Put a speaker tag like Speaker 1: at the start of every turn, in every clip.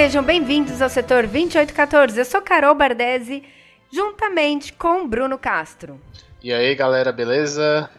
Speaker 1: Sejam bem-vindos ao setor 2814. Eu sou Carol Bardesi, juntamente com Bruno Castro.
Speaker 2: E aí, galera, beleza?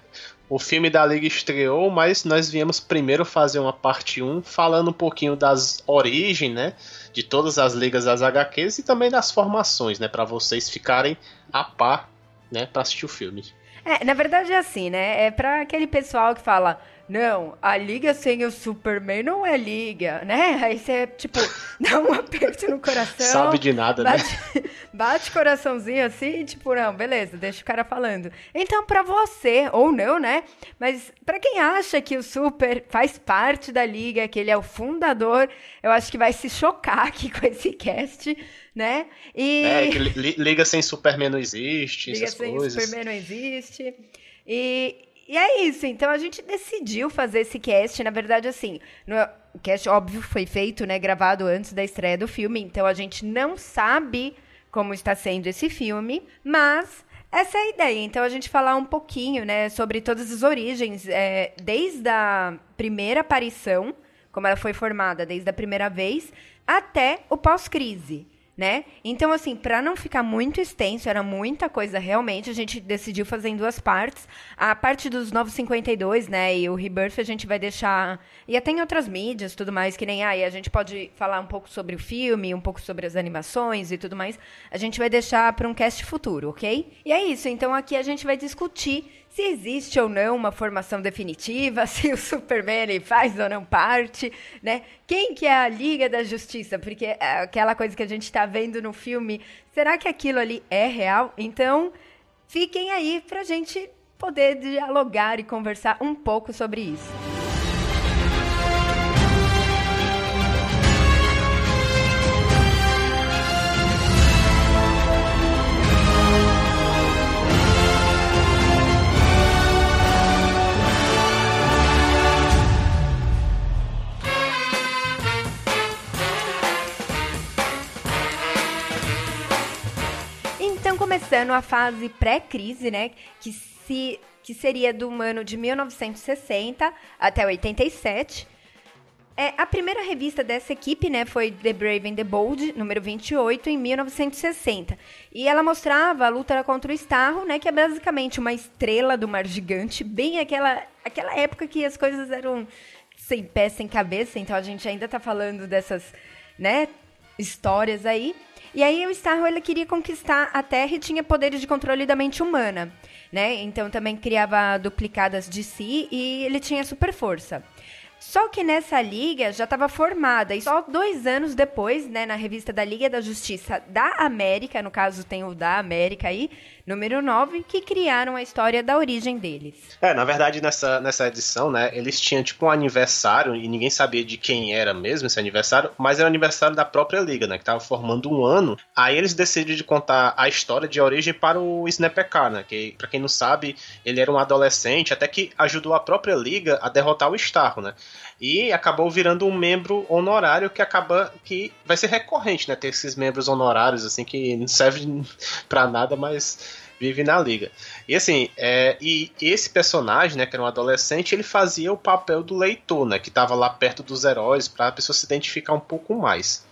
Speaker 2: O filme da Liga estreou, mas nós viemos primeiro fazer uma parte 1 falando um pouquinho das origens, né, de todas as ligas das HQs e também das formações, né, para vocês ficarem a par, né, para assistir o filme.
Speaker 1: É, na verdade é assim, né? É para aquele pessoal que fala: não, a liga sem o Superman não é liga, né? Aí você, tipo, dá um aperto no coração.
Speaker 2: Sabe de nada, né?
Speaker 1: bate, Bate coraçãozinho assim, tipo, não, beleza, deixa o cara falando. Então, pra você, ou não, né? Mas pra quem acha que o Super faz parte da liga, que ele é o fundador, eu acho que vai se chocar aqui com esse cast, né?
Speaker 2: E... É, que liga sem Superman não existe,
Speaker 1: liga
Speaker 2: essas
Speaker 1: sem
Speaker 2: coisas.
Speaker 1: Superman não existe. E, e é isso, então a gente decidiu fazer esse cast, na verdade, assim, no, o cast, óbvio, foi feito, né, gravado antes da estreia do filme, então a gente não sabe como está sendo esse filme, mas essa é a ideia. Então a gente falar um pouquinho, né, sobre todas as origens, é, desde a primeira aparição, como ela foi formada, desde a primeira vez, até o pós-crise né? Então, assim, para não ficar muito extenso, era muita coisa realmente, a gente decidiu fazer em duas partes. A parte dos Novos 52, né, e o Rebirth a gente vai deixar... E até em outras mídias, tudo mais, que nem aí, a gente pode falar um pouco sobre o filme, um pouco sobre as animações e tudo mais. A gente vai deixar para um cast futuro, ok? E é isso, então aqui a gente vai discutir se existe ou não uma formação definitiva, se o Superman faz ou não parte, né? Quem que é a Liga da Justiça? Porque é aquela coisa que a gente está vendo no filme, será que aquilo ali é real? Então, fiquem aí para a gente poder dialogar e conversar um pouco sobre isso. Começando a fase pré-crise, né? Que, se, que seria do ano de 1960 até 87. É, a primeira revista dessa equipe, né, foi The Brave and the Bold, número 28, em 1960. E ela mostrava a luta contra o Starro, né, que é basicamente uma estrela do mar gigante, bem aquela, aquela época que as coisas eram sem pé, sem cabeça, então a gente ainda está falando dessas, né, histórias aí. E aí o Starro ele queria conquistar a Terra e tinha poderes de controle da mente humana, né? Então também criava duplicadas de si e ele tinha super força. Só que nessa liga já estava formada, e só dois anos depois, né, na revista da Liga da Justiça da América, no caso tem o da América aí, número 9, que criaram a história da origem deles.
Speaker 2: É, na verdade, nessa, nessa edição, né, eles tinham tipo um aniversário e ninguém sabia de quem era mesmo esse aniversário, mas era o aniversário da própria liga, né, que tava formando um ano. Aí eles decidiram de contar a história de origem para o Snapekar, né, que para quem não sabe, ele era um adolescente, até que ajudou a própria liga a derrotar o Starro, né? E acabou virando um membro honorário que acaba que vai ser recorrente, né, ter esses membros honorários assim que não serve para nada, mas vive na liga. E assim, é, e esse personagem, né, que era um adolescente, ele fazia o papel do leitor, né, que estava lá perto dos heróis para a pessoa se identificar um pouco mais.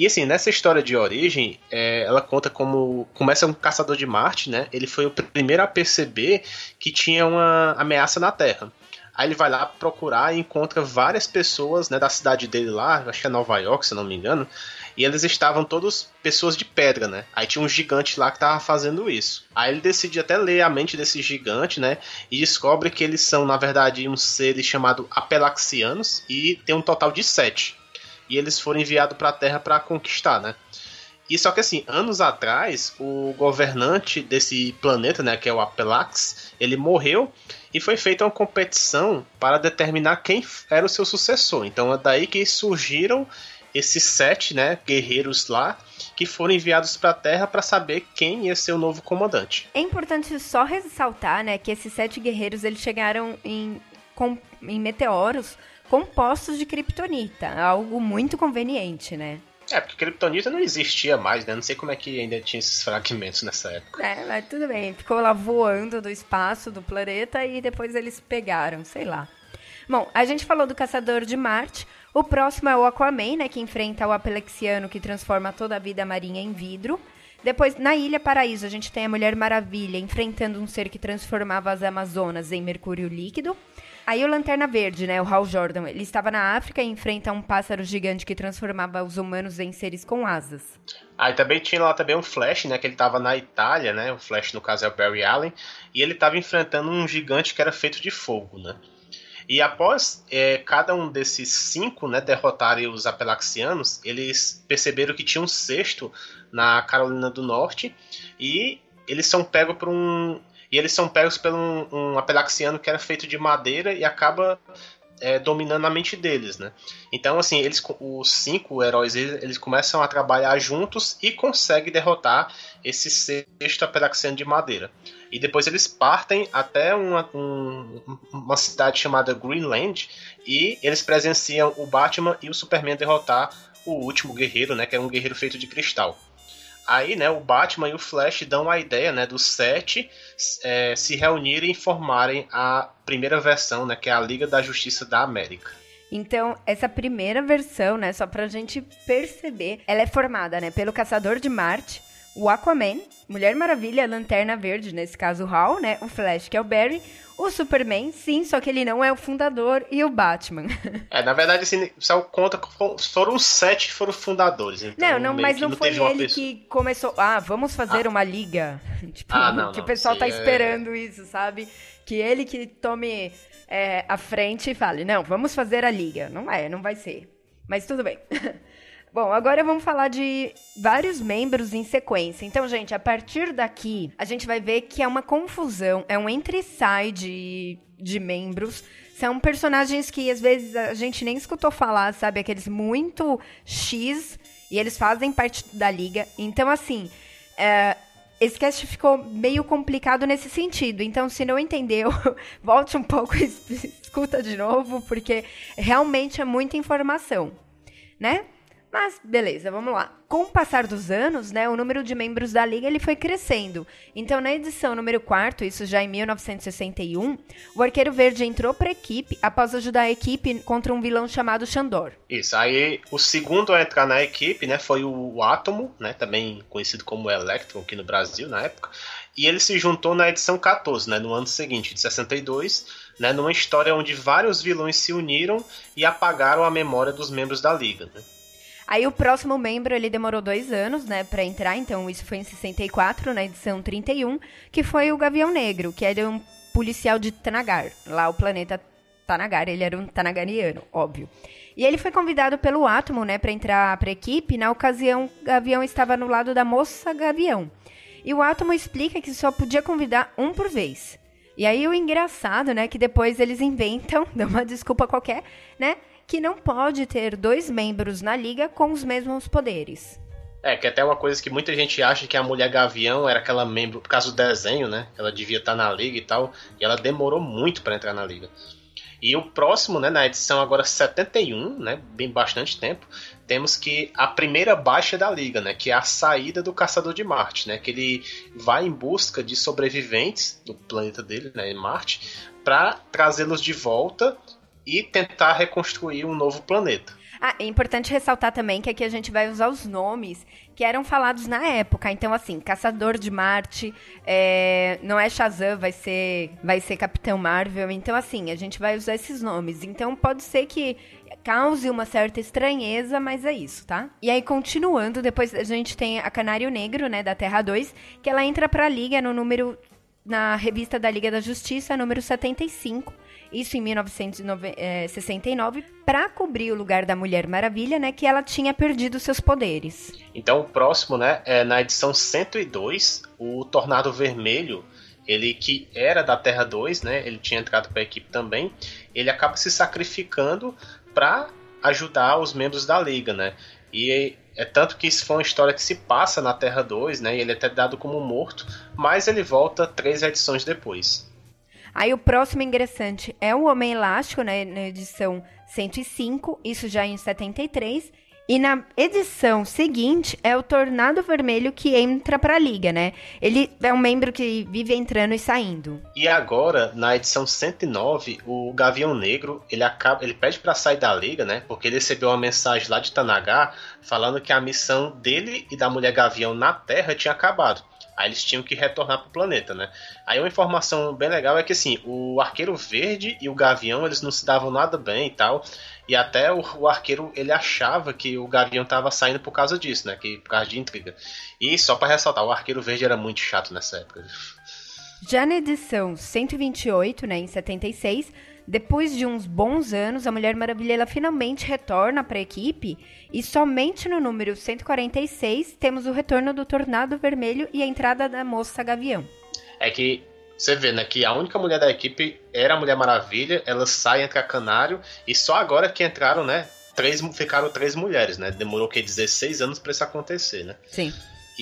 Speaker 2: E assim, nessa história de origem, é, ela conta como começa um caçador de Marte, né? Ele foi o primeiro a perceber que tinha uma ameaça na Terra. Aí ele vai lá procurar e encontra várias pessoas né, da cidade dele lá, acho que é Nova York, se não me engano, e eles estavam todos pessoas de pedra, né? Aí tinha um gigante lá que tava fazendo isso. Aí ele decide até ler a mente desse gigante, né? E descobre que eles são, na verdade, uns seres chamados Apelaxianos e tem um total de sete. E eles foram enviados para a Terra para conquistar, né? E só que assim, anos atrás, o governante desse planeta, né, que é o Apelax, ele morreu e foi feita uma competição para determinar quem era o seu sucessor. Então é daí que surgiram esses sete, né, guerreiros lá que foram enviados para a Terra para saber quem ia ser o novo comandante.
Speaker 1: É importante só ressaltar, né, que esses sete guerreiros eles chegaram em, com, em meteoros compostos de kryptonita, algo muito conveniente, né?
Speaker 2: É, porque Kryptonita não existia mais, né? Não sei como é que ainda tinha esses fragmentos nessa época.
Speaker 1: É, mas tudo bem. Ficou lá voando do espaço do planeta e depois eles pegaram, sei lá. Bom, a gente falou do Caçador de Marte. O próximo é o Aquaman, né? Que enfrenta o Apelexiano que transforma toda a vida marinha em vidro. Depois, na Ilha Paraíso, a gente tem a Mulher Maravilha enfrentando um ser que transformava as Amazonas em mercúrio líquido. Aí o Lanterna Verde, né, o Hal Jordan, ele estava na África e enfrenta um pássaro gigante que transformava os humanos em seres com asas.
Speaker 2: Aí também tinha lá também um Flash, né, que ele estava na Itália, né, o Flash no caso é o Barry Allen, e ele estava enfrentando um gigante que era feito de fogo, né. E após é, cada um desses cinco né, derrotarem os apelaxianos, eles perceberam que tinha um sexto na Carolina do Norte e eles são pegos por um, e eles são pegos por um, um apelaxiano que era feito de madeira e acaba é, dominando a mente deles, né? Então, assim, eles, os cinco heróis, eles, começam a trabalhar juntos e conseguem derrotar esse sexto apelaxiano de madeira. E depois eles partem até uma, um, uma cidade chamada Greenland e eles presenciam o Batman e o Superman derrotar o último guerreiro, né? Que era um guerreiro feito de cristal. Aí, né, o Batman e o Flash dão a ideia, né, dos sete é, se reunirem e formarem a primeira versão, né, que é a Liga da Justiça da América.
Speaker 1: Então, essa primeira versão, né, só pra gente perceber, ela é formada, né, pelo Caçador de Marte, o Aquaman, Mulher Maravilha, Lanterna Verde, nesse caso o Hal, né, o Flash, que é o Barry, o Superman, sim, só que ele não é o fundador e o Batman.
Speaker 2: É, na verdade, assim, só conta foram os sete que foram fundadores. Então,
Speaker 1: não, não, mas não, não foi ele que começou. Ah, vamos fazer ah. uma liga. Tipo, ah, não, que o pessoal tá é- esperando isso, sabe? Que ele que tome é, a frente e fale, não, vamos fazer a liga. Não é, não vai ser. Mas tudo bem. Bom, agora vamos falar de vários membros em sequência. Então, gente, a partir daqui, a gente vai ver que é uma confusão, é um entre-sai de, de membros. São personagens que às vezes a gente nem escutou falar, sabe? Aqueles muito X e eles fazem parte da liga. Então, assim, é, esse cast ficou meio complicado nesse sentido. Então, se não entendeu, volte um pouco e escuta de novo, porque realmente é muita informação, né? Mas beleza, vamos lá. Com o passar dos anos, né, o número de membros da liga ele foi crescendo. Então, na edição número 4, isso já em 1961, o Arqueiro Verde entrou para a equipe após ajudar a equipe contra um vilão chamado Xandor.
Speaker 2: Isso. Aí, o segundo a entrar na equipe, né, foi o Átomo, né, também conhecido como Electron aqui no Brasil na época. E ele se juntou na edição 14, né, no ano seguinte, de 62, né, numa história onde vários vilões se uniram e apagaram a memória dos membros da liga, né?
Speaker 1: Aí o próximo membro, ele demorou dois anos, né, para entrar, então isso foi em 64, na edição 31, que foi o Gavião Negro, que era um policial de Tanagar, lá o planeta Tanagar, ele era um tanagariano, óbvio. E ele foi convidado pelo Átomo, né, para entrar para a equipe, na ocasião o Gavião estava no lado da moça Gavião. E o Átomo explica que só podia convidar um por vez. E aí o engraçado, né, que depois eles inventam, dão uma desculpa qualquer, né, que não pode ter dois membros na liga com os mesmos poderes.
Speaker 2: É, que até uma coisa que muita gente acha que a Mulher Gavião era aquela membro, por causa do desenho, né? Ela devia estar na liga e tal, e ela demorou muito para entrar na liga. E o próximo, né, na edição agora 71, né, bem bastante tempo, temos que a primeira baixa da liga, né, que é a saída do Caçador de Marte, né, que ele vai em busca de sobreviventes do planeta dele, né, Marte, para trazê-los de volta e tentar reconstruir um novo planeta.
Speaker 1: Ah, é importante ressaltar também que aqui a gente vai usar os nomes que eram falados na época. Então, assim, Caçador de Marte, é, não é Shazam, vai ser, vai ser Capitão Marvel. Então, assim, a gente vai usar esses nomes. Então, pode ser que cause uma certa estranheza, mas é isso, tá? E aí, continuando, depois a gente tem a Canário Negro, né, da Terra 2, que ela entra pra Liga no número na revista da Liga da Justiça, número 75, isso em 1969, para cobrir o lugar da Mulher Maravilha, né, que ela tinha perdido seus poderes.
Speaker 2: Então o próximo, né, é na edição 102, o Tornado Vermelho, ele que era da Terra 2, né, ele tinha entrado para a equipe também, ele acaba se sacrificando para ajudar os membros da liga, né? E é tanto que isso foi uma história que se passa na Terra 2, né? E ele é até dado como morto, mas ele volta três edições depois.
Speaker 1: Aí o próximo ingressante é o Homem Elástico, né, na edição 105, isso já em 73. E na edição seguinte é o Tornado Vermelho que entra para a liga, né? Ele é um membro que vive entrando e saindo.
Speaker 2: E agora, na edição 109, o Gavião Negro, ele acaba, ele pede para sair da liga, né? Porque ele recebeu uma mensagem lá de Tanagar falando que a missão dele e da Mulher Gavião na Terra tinha acabado. Aí eles tinham que retornar pro planeta, né? Aí uma informação bem legal é que assim, o Arqueiro Verde e o Gavião, eles não se davam nada bem e tal. E até o, o arqueiro ele achava que o Gavião tava saindo por causa disso, né? Que, por causa de intriga. E só para ressaltar, o Arqueiro Verde era muito chato nessa época.
Speaker 1: Já na edição 128, né, em 76, depois de uns bons anos, a Mulher Maravilha ela finalmente retorna para a equipe e somente no número 146 temos o retorno do Tornado Vermelho e a entrada da Moça Gavião.
Speaker 2: É que você vê, né, que a única mulher da equipe era a Mulher Maravilha, ela sai, entra Canário, e só agora que entraram, né, três, ficaram três mulheres, né, demorou, que 16 anos para isso acontecer, né.
Speaker 1: Sim.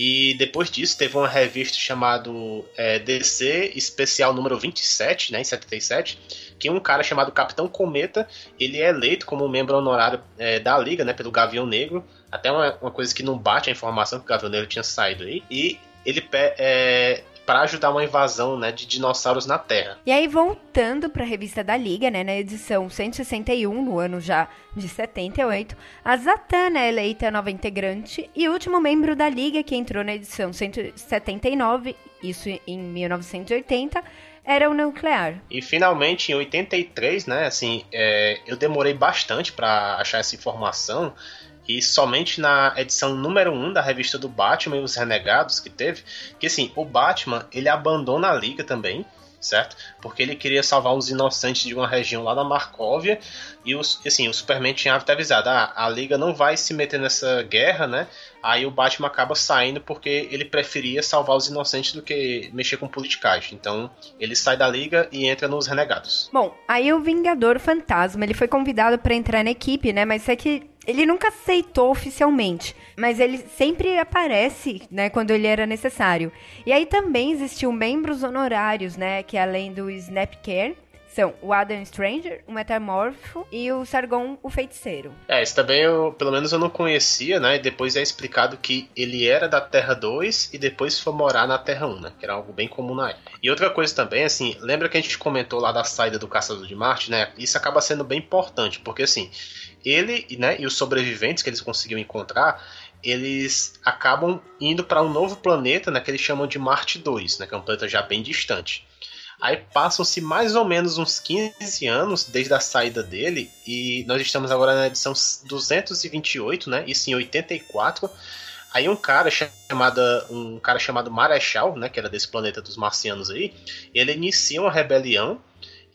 Speaker 2: E depois disso teve uma revista chamada é, DC Especial número 27, né, em 77, que um cara chamado Capitão Cometa, ele é eleito como membro honorário é, da Liga, né, pelo Gavião Negro, até uma, uma, coisa que não bate a informação que o Gavião Negro tinha saído aí, e ele é, para ajudar uma invasão né, de dinossauros na Terra.
Speaker 1: E aí, voltando para a revista da Liga, né, na edição 161, no ano já de 78, a Zatanna é eleita nova integrante e último membro da Liga que entrou na edição 179, isso em 1980, era o nuclear.
Speaker 2: E finalmente em 83, né, assim, é, eu demorei bastante para achar essa informação e somente na edição número 1 da revista do Batman e os Renegados que teve, que assim, o Batman, ele abandona a liga também, certo? Porque ele queria salvar os inocentes de uma região lá na Marcóvia e os, assim, o Superman tinha até avisado, ah, a liga não vai se meter nessa guerra, né? Aí o Batman acaba saindo porque ele preferia salvar os inocentes do que mexer com politicagem. Então, ele sai da liga e entra nos Renegados.
Speaker 1: Bom, aí o Vingador Fantasma, ele foi convidado para entrar na equipe, né? Mas é que ele nunca aceitou oficialmente, mas ele sempre aparece, né, quando ele era necessário. E aí também existiam membros honorários, né, que além do Snapcare, são o Adam Stranger, o Metamorfo e o Sargon, o Feiticeiro.
Speaker 2: É, esse também eu, pelo menos eu não conhecia, né? E depois é explicado que ele era da Terra 2 e depois foi morar na Terra 1, né? Que era algo bem comum na época. E outra coisa também, assim, lembra que a gente comentou lá da saída do Caçador de Marte, né? Isso acaba sendo bem importante, porque assim, ele né, e os sobreviventes que eles conseguiram encontrar, eles acabam indo para um novo planeta, né, que eles chamam de Marte 2, né, que é um planeta já bem distante. Aí passam-se mais ou menos uns 15 anos desde a saída dele, e nós estamos agora na edição 228, né, isso em 84. Aí um cara chamado um cara chamado Marechal, né, que era desse planeta dos marcianos aí, ele inicia uma rebelião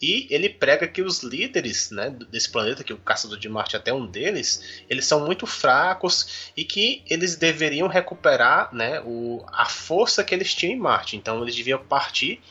Speaker 2: e ele prega que os líderes né, desse planeta, que o Caçador de Marte é até um deles, eles são muito fracos e que eles deveriam recuperar né, o, a força que eles tinham em Marte. Então eles deviam partir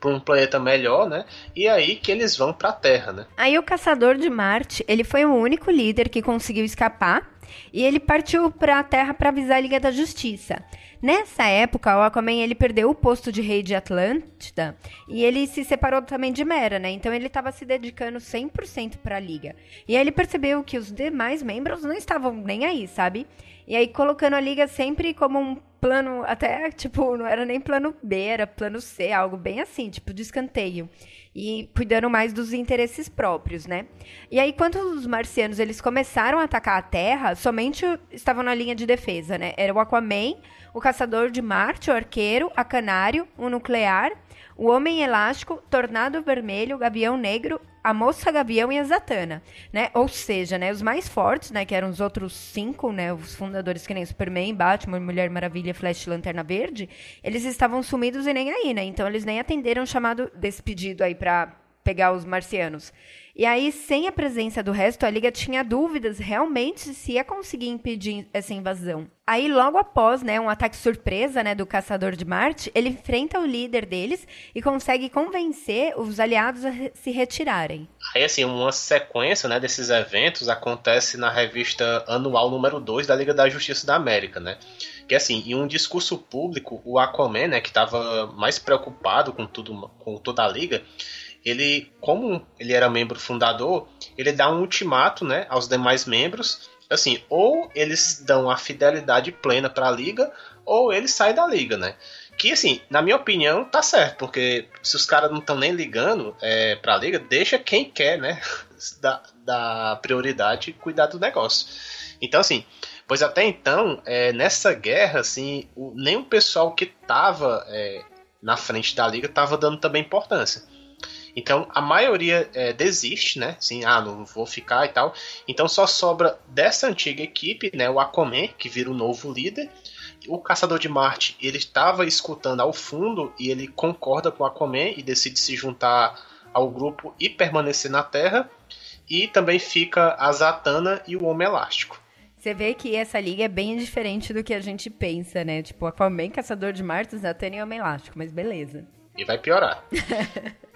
Speaker 2: para um planeta melhor, né? E aí que eles vão para a Terra, né?
Speaker 1: Aí o Caçador de Marte, ele foi o único líder que conseguiu escapar e ele partiu para a Terra para avisar a Liga da Justiça. Nessa época, o Aquaman ele perdeu o posto de rei de Atlântida e ele se separou também de Mera, né? Então ele estava se dedicando 100% para a liga. E aí ele percebeu que os demais membros não estavam nem aí, sabe? E aí colocando a liga sempre como um plano, até tipo, não era nem plano B, era plano C, algo bem assim, tipo de escanteio e cuidando mais dos interesses próprios, né? E aí, quando os marcianos eles começaram a atacar a Terra, somente estavam na linha de defesa, né? Era o Aquaman, o Caçador de Marte, o Arqueiro, a Canário, o Nuclear, o Homem Elástico, Tornado Vermelho, Gavião Negro, a Moça Gavião e a Zatanna, né? Ou seja, né, os mais fortes, né, que eram os outros cinco, né, os fundadores que nem Superman, Batman, Mulher Maravilha, Flash, Lanterna Verde, eles estavam sumidos e nem aí, né? Então eles nem atenderam o chamado desse pedido aí para pegar os marcianos. E aí, sem a presença do resto, a Liga tinha dúvidas realmente se ia conseguir impedir essa invasão. Aí, logo após, né, um ataque surpresa, né, do Caçador de Marte, ele enfrenta o líder deles e consegue convencer os aliados a se retirarem.
Speaker 2: Aí, assim, uma sequência, né, desses eventos acontece na revista anual número 2 da Liga da Justiça da América, né? Que, assim, em um discurso público, o Aquaman, né, que estava mais preocupado com tudo, com toda a Liga, ele, como ele era membro fundador, ele dá um ultimato, né, aos demais membros, assim, ou eles dão a fidelidade plena para a liga, ou ele sai da liga, né? Que assim, na minha opinião, tá certo, porque se os caras não estão nem ligando é, pra liga, deixa quem quer, né? da, da prioridade cuidar do negócio. Então, assim, pois até então, é, nessa guerra, assim, o, nem o pessoal que tava é, na frente da liga tava dando também importância. Então a maioria é, desiste, né? Assim, ah, não vou ficar e tal. Então só sobra dessa antiga equipe, né? O Aquaman, que vira o novo líder. O Caçador de Marte, ele estava escutando ao fundo e ele concorda com o Aquaman e decide se juntar ao grupo e permanecer na Terra. E também fica a Zatanna e o Homem Elástico.
Speaker 1: Você vê que essa liga é bem diferente do que a gente pensa, né? Tipo, Aquaman, Caçador de Marte, Zatanna e Homem Elástico, mas beleza.
Speaker 2: E vai piorar.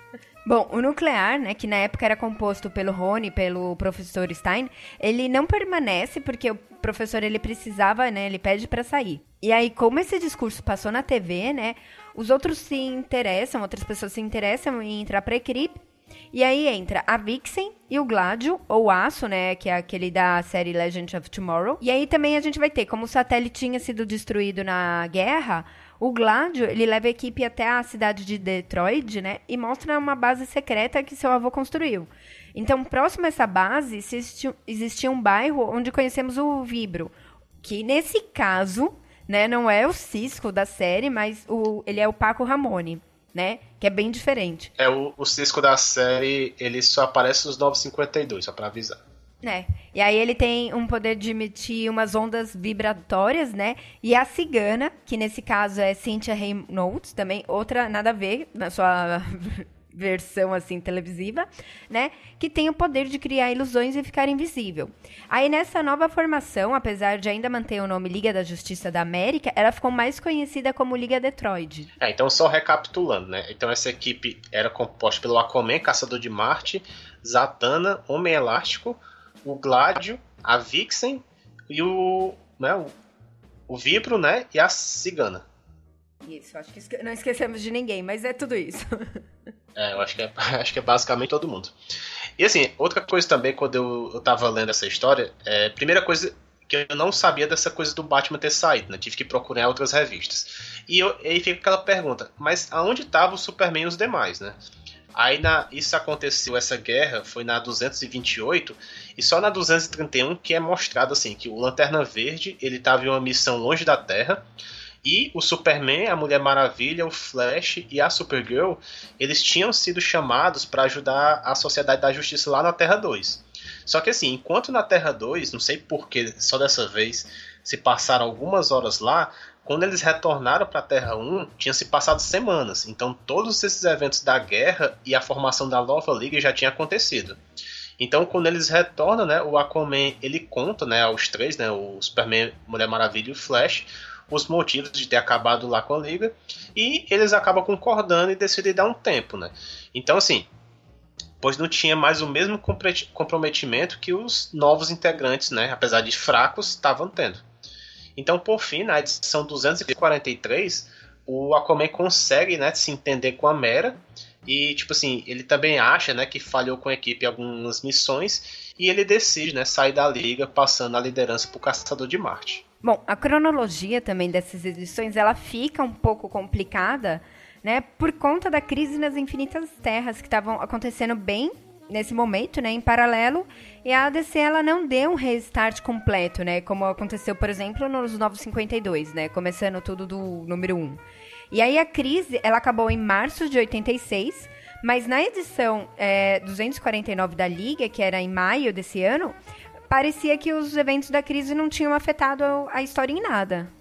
Speaker 1: Bom, o nuclear, né, que na época era composto pelo Rony, pelo professor Stein, ele não permanece porque o professor ele precisava, né, ele pede para sair. E aí, como esse discurso passou na TV, né, os outros se interessam, outras pessoas se interessam em entrar para a equipe. E aí entra a Vixen e o Gladio, ou Aço, né, que é aquele da série Legend of Tomorrow. E aí também a gente vai ter, como o satélite tinha sido destruído na guerra, o Gladio, ele leva a equipe até a cidade de Detroit, né? E mostra uma base secreta que seu avô construiu. Então, próximo a essa base, existia um bairro onde conhecemos o Vibro. Que, nesse caso, né, não é o Cisco da série, mas o, ele é o Paco Ramone. Né? Que é bem diferente.
Speaker 2: É, o, o Cisco da série, ele só aparece nos 952, só pra avisar.
Speaker 1: É. E aí ele tem um poder de emitir umas ondas vibratórias, né? E a cigana, que nesse caso é Cynthia Reynolds, também outra nada a ver na sua versão assim televisiva, né? Que tem o poder de criar ilusões e ficar invisível. Aí nessa nova formação, apesar de ainda manter o nome Liga da Justiça da América, ela ficou mais conhecida como Liga Detroit.
Speaker 2: É, então só recapitulando, né? Então essa equipe era composta pelo Aquaman, Caçador de Marte, Zatanna, Homem Elástico, o Gládio, a Vixen e o, né, o, o Vibro, né, e a Cigana.
Speaker 1: Isso, acho que não esquecemos de ninguém, mas é tudo isso.
Speaker 2: É, eu acho que é, acho que é basicamente todo mundo. E assim, outra coisa também, quando eu, eu tava lendo essa história, é, primeira coisa que eu não sabia dessa coisa do Batman ter saído, né? Tive que procurar outras revistas. E eu, aí fica aquela pergunta, mas aonde tava o Superman e os demais, né? Aí na, isso aconteceu, essa guerra foi na 228 e só na 231 que é mostrado assim que o Lanterna Verde ele estava em uma missão longe da Terra e o Superman, a Mulher Maravilha, o Flash e a Supergirl eles tinham sido chamados para ajudar a Sociedade da Justiça lá na Terra 2. Só que assim, enquanto na Terra 2, não sei porquê, só dessa vez se passaram algumas horas lá, quando eles retornaram para a Terra 1, tinha se passado semanas. Então todos esses eventos da guerra e a formação da nova liga já tinha acontecido. Então quando eles retornam, né, o Aquaman ele conta, né, aos três, né, o Superman, Mulher Maravilha e o Flash, os motivos de ter acabado lá com a liga e eles acabam concordando e decidem dar um tempo, né? Então assim, pois não tinha mais o mesmo comprometimento que os novos integrantes, né, apesar de fracos, estavam tendo. Então, por fim, na edição 243, o Aquaman consegue né, se entender com a Mera. E, tipo assim, ele também acha né, que falhou com a equipe em algumas missões. E ele decide né, sair da liga, passando a liderança para o Caçador de Marte.
Speaker 1: Bom, a cronologia também dessas edições ela fica um pouco complicada, né, por conta da crise nas infinitas terras que estavam acontecendo bem nesse momento, né, em paralelo, e a ADC ela não deu um restart completo, né, como aconteceu, por exemplo, nos Novos 52, né, começando tudo do número 1. E aí a crise, ela acabou em março de 86, mas na edição é, 249 da Liga, que era em maio desse ano, parecia que os eventos da crise não tinham afetado a história em nada.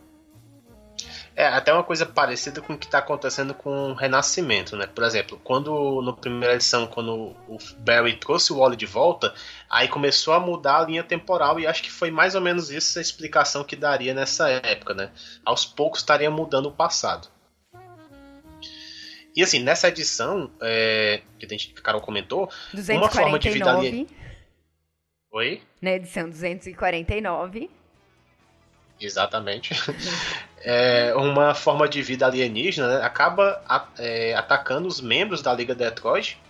Speaker 2: É, até uma coisa parecida com o que está acontecendo com o Renascimento, né? Por exemplo, quando na primeira edição, quando o Barry trouxe o Wally de volta, aí começou a mudar a linha temporal e acho que foi mais ou menos isso a explicação que daria nessa época, né? Aos poucos estaria mudando o passado. E assim, nessa edição, é, que a gente, que Carol comentou,
Speaker 1: 249,
Speaker 2: uma forma de vida ali. Oi?
Speaker 1: Na edição 249.
Speaker 2: Exatamente. É, uma forma de vida alienígena né, acaba é, atacando os membros da Liga Detroit.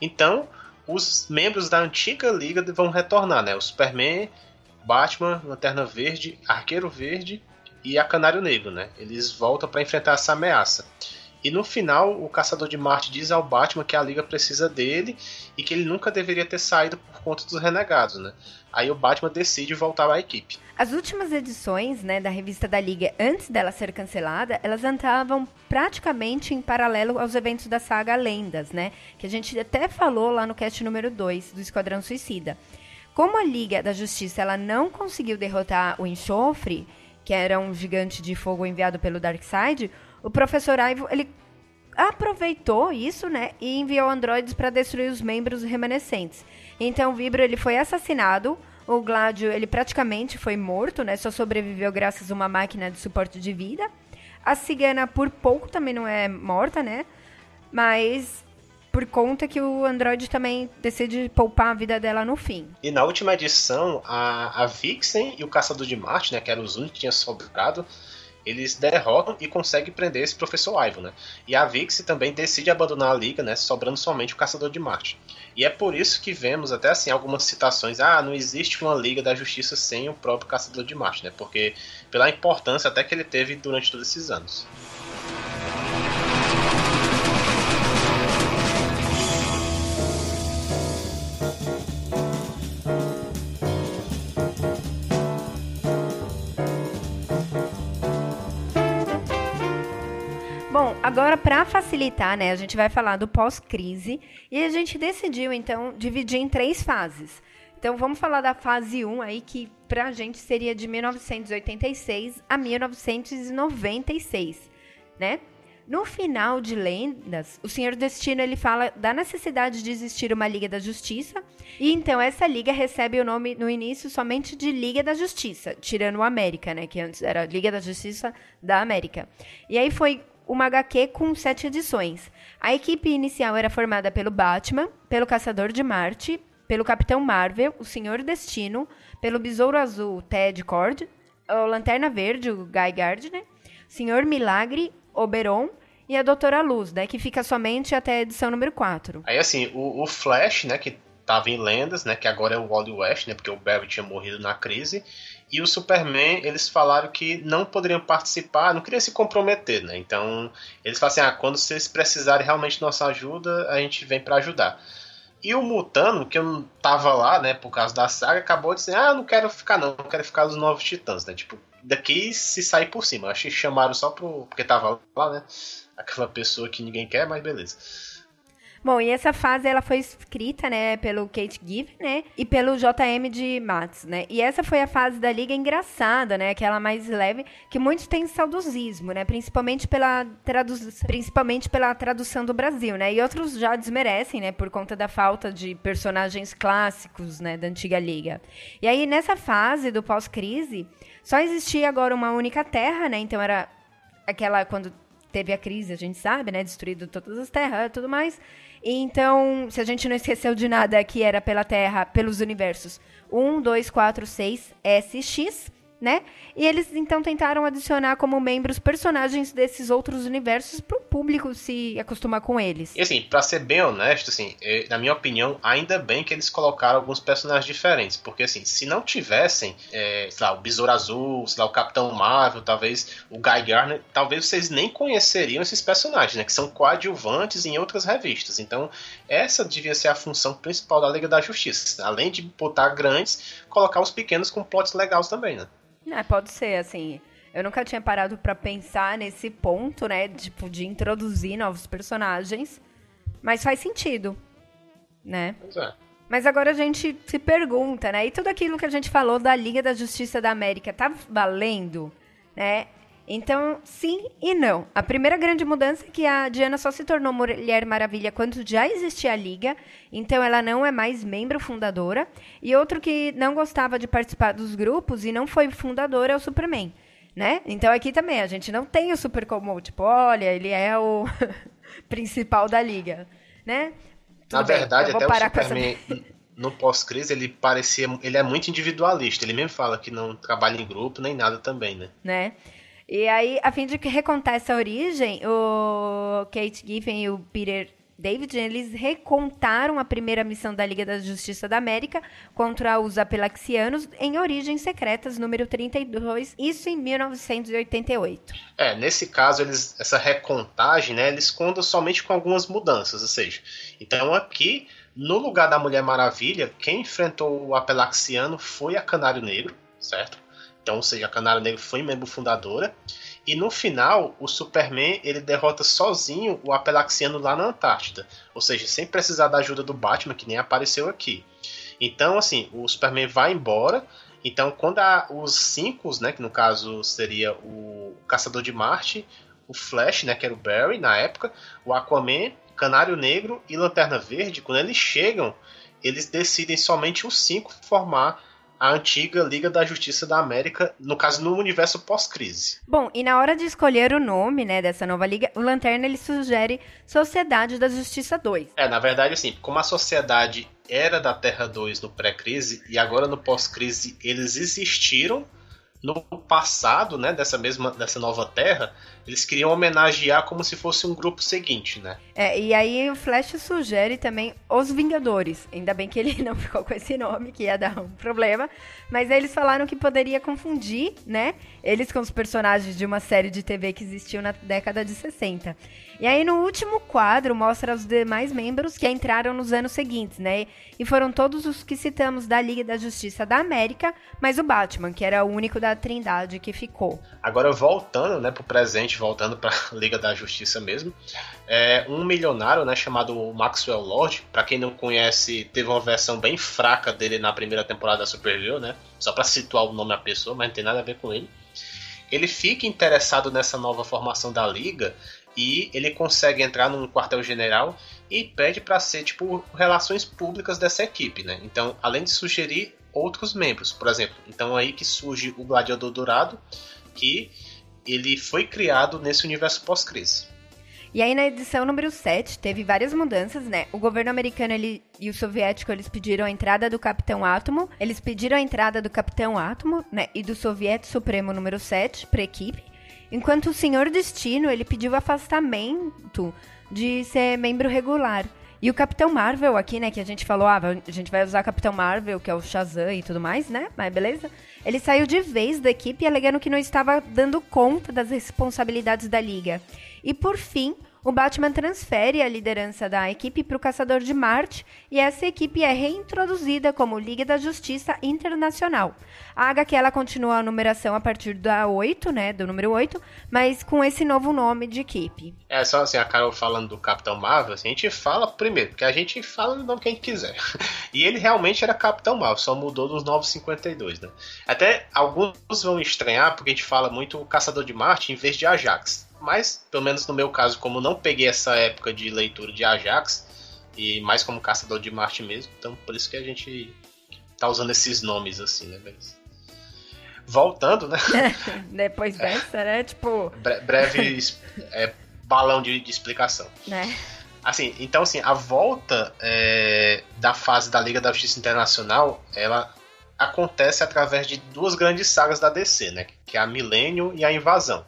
Speaker 2: Então, os membros da antiga Liga vão retornar, né? O Superman, Batman, Lanterna Verde, Arqueiro Verde e a Canário Negro, né? Eles voltam para enfrentar essa ameaça. E no final, o Caçador de Marte diz ao Batman que a Liga precisa dele e que ele nunca deveria ter saído por conta dos renegados, né? Aí o Batman decide voltar à equipe.
Speaker 1: As últimas edições, né, da revista da Liga, antes dela ser cancelada, elas andavam praticamente em paralelo aos eventos da saga Lendas, né? Que a gente até falou lá no cast número 2 do Esquadrão Suicida. Como a Liga da Justiça ela não conseguiu derrotar o Enxofre, que era um gigante de fogo enviado pelo Darkseid, o professor Ivo, ele aproveitou isso, né, e enviou androides para destruir os membros remanescentes. Então Vibro ele foi assassinado, o Gladio ele praticamente foi morto, né, só sobreviveu graças a uma máquina de suporte de vida. A Cigana por pouco também não é morta, né? Mas por conta que o Android também decide poupar a vida dela no fim.
Speaker 2: E na última edição, a, a Vixen e o Caçador de Marte, né, que eram os únicos que tinham sobrado, eles derrotam e conseguem prender esse professor Ivo, né? E a Vix também decide abandonar a liga, né? Sobrando somente o Caçador de Marte. E é por isso que vemos até assim algumas citações, ah, não existe uma Liga da Justiça sem o próprio Caçador de Marte, né? Porque pela importância até que ele teve durante todos esses anos.
Speaker 1: Agora, para facilitar, né, a gente vai falar do pós-crise e a gente decidiu, então, dividir em três fases. Então, vamos falar da fase 1 aí, que pra gente seria de 1986 a 1996, né? No final de Lendas, o Senhor Destino ele fala da necessidade de existir uma Liga da Justiça, e então essa liga recebe o nome no início somente de Liga da Justiça, tirando o América, né, que antes era Liga da Justiça da América. E aí foi uma HQ com sete edições. A equipe inicial era formada pelo Batman, pelo Caçador de Marte, pelo Capitão Marvel, o Senhor Destino, pelo Besouro Azul, Ted Cord, o Lanterna Verde, o Guy Gardner, Senhor Milagre, Oberon e a Doutora Luz, né, que fica somente até a edição número 4.
Speaker 2: Aí assim, o, o Flash, né, que tava em Lendas, né, que agora é o Wally West, né, porque o Barry tinha morrido na crise, e o Superman, eles falaram que não poderiam participar, não queriam se comprometer, né? Então, eles falaram assim: ah, quando vocês precisarem realmente nossa ajuda, a gente vem para ajudar. E o Mutano, que eu não tava lá, né, por causa da saga, acabou de dizer: ah, não quero ficar, não, não quero ficar dos Novos Titãs, né? Tipo, daqui se sair por cima. Acho que chamaram só pro, porque tava lá, né? Aquela pessoa que ninguém quer, mas beleza.
Speaker 1: Bom, e essa fase ela foi escrita, né, pelo Kate Given, né, e pelo JM de Mats, né. E essa foi a fase da liga engraçada, né, aquela mais leve, que muitos têm saudosismo, né, principalmente pela tradução, principalmente pela tradução do Brasil, né. E outros já desmerecem, né, por conta da falta de personagens clássicos, né, da antiga liga. E aí nessa fase do pós-crise, só existia agora uma única terra, né? Então era aquela quando teve a crise, a gente sabe, né? Destruído todas as terras tudo mais. Então, se a gente não esqueceu de nada que era pela Terra, pelos universos 1, 2, 4, 6, SX, né? E eles então tentaram adicionar como membros personagens desses outros universos para o público se acostumar com eles.
Speaker 2: E assim, para ser bem honesto, assim, é, na minha opinião, ainda bem que eles colocaram alguns personagens diferentes, porque assim, se não tivessem, é, sei lá, o Besouro Azul, sei lá, o Capitão Marvel, talvez o Guy Garner, talvez vocês nem conheceriam esses personagens, né? Que são coadjuvantes em outras revistas. Então, essa devia ser a função principal da Liga da Justiça. Além de botar grandes, colocar os pequenos com plots legais também, né?
Speaker 1: É, pode ser, assim. Eu nunca tinha parado para pensar nesse ponto, né? Tipo, de introduzir novos personagens. Mas faz sentido, né?
Speaker 2: Pois é.
Speaker 1: Mas agora a gente se pergunta, né? E tudo aquilo que a gente falou da Liga da Justiça da América tá valendo, né? Então, sim e não. A primeira grande mudança é que a Diana só se tornou Mulher Maravilha quando já existia a Liga, então ela não é mais membro fundadora. E outro que não gostava de participar dos grupos e não foi fundador é o Superman, né? Então aqui também a gente não tem o Super comum, tipo, olha, ele é o principal da Liga, né?
Speaker 2: Tudo Na bem, verdade, até o Superman no pós-crise ele parecia, ele é muito individualista. Ele mesmo fala que não trabalha em grupo nem nada também, né?
Speaker 1: Né? E aí, a fim de recontar essa origem, o Kate Giffen e o Peter David, eles recontaram a primeira missão da Liga da Justiça da América contra os apelaxianos em Origens Secretas, número 32, isso em 1988.
Speaker 2: É, nesse caso, eles, essa recontagem, né, eles contam somente com algumas mudanças, ou seja, então aqui, no lugar da Mulher Maravilha, quem enfrentou o apelaxiano foi a Canário Negro, certo? Então, ou seja, a Canário Negro foi membro fundadora. E no final, o Superman ele derrota sozinho o Apelaxiano lá na Antártida. Ou seja, sem precisar da ajuda do Batman, que nem apareceu aqui. Então, assim, o Superman vai embora. Então, quando há os cinco, né, que no caso seria o Caçador de Marte, o Flash, né, que era o Barry na época, o Aquaman, Canário Negro e Lanterna Verde, quando eles chegam, eles decidem somente os cinco formar a antiga Liga da Justiça da América, no caso no universo pós-crise.
Speaker 1: Bom, e na hora de escolher o nome, né, dessa nova liga, o Lanterna ele sugere Sociedade da Justiça 2.
Speaker 2: É, na verdade assim, como a sociedade era da Terra 2 no pré-crise e agora no pós-crise eles existiram, no passado, né, dessa mesma dessa nova Terra, eles queriam homenagear como se fosse um grupo seguinte, né?
Speaker 1: É, e aí o Flash sugere também Os Vingadores. Ainda bem que ele não ficou com esse nome, que ia dar um problema. Mas eles falaram que poderia confundir, né? Eles com os personagens de uma série de TV que existiu na década de 60. E aí no último quadro mostra os demais membros que entraram nos anos seguintes, né? E foram todos os que citamos da Liga da Justiça da América, mas o Batman, que era o único da Trindade que ficou.
Speaker 2: Agora voltando, né, pro presente, voltando para Liga da Justiça mesmo, é um milionário, né, chamado Maxwell Lord, para quem não conhece, teve uma versão bem fraca dele na primeira temporada da Supergirl, né? Só para situar o nome da pessoa, mas não tem nada a ver com ele. Ele fica interessado nessa nova formação da liga e ele consegue entrar num quartel-general e pede para ser tipo relações públicas dessa equipe, né? Então, além de sugerir outros membros, por exemplo, então aí que surge o Gladiador Dourado, que ele foi criado nesse universo pós-crise.
Speaker 1: E aí na edição número 7 teve várias mudanças, né? O governo americano ele, e o soviético eles pediram a entrada do Capitão Átomo, eles pediram a entrada do Capitão Átomo, né, e do Soviético Supremo número 7 para equipe, enquanto o Senhor Destino ele pediu afastamento de ser membro regular. E o Capitão Marvel aqui, né, que a gente falou, ah, a gente vai usar Capitão Marvel, que é o Shazam e tudo mais, né? Mas beleza. Ele saiu de vez da equipe alegando que não estava dando conta das responsabilidades da liga. E por fim, o Batman transfere a liderança da equipe para o Caçador de Marte e essa equipe é reintroduzida como Liga da Justiça Internacional. A HQ ela continua a numeração a partir da 8, né, do número 8, mas com esse novo nome de equipe.
Speaker 2: É só assim, a Carol falando do Capitão Marvel, assim, a gente fala primeiro, porque a gente fala do nome que a gente quiser. E ele realmente era Capitão Marvel, só mudou dos 952, né? Até alguns vão estranhar porque a gente fala muito o Caçador de Marte em vez de Ajax. Mas, pelo menos no meu caso, como não peguei essa época de leitura de Ajax, e mais como caçador de Marte mesmo, então por isso que a gente tá usando esses nomes assim, né? Mas... Voltando, né?
Speaker 1: Depois dessa, né? Tipo.
Speaker 2: Bre breve é, balão de, de explicação.
Speaker 1: Né?
Speaker 2: Assim, então assim, a volta é, da fase da Liga da Justiça Internacional, ela acontece através de duas grandes sagas da DC, né? Que é a Milênio e a Invasão.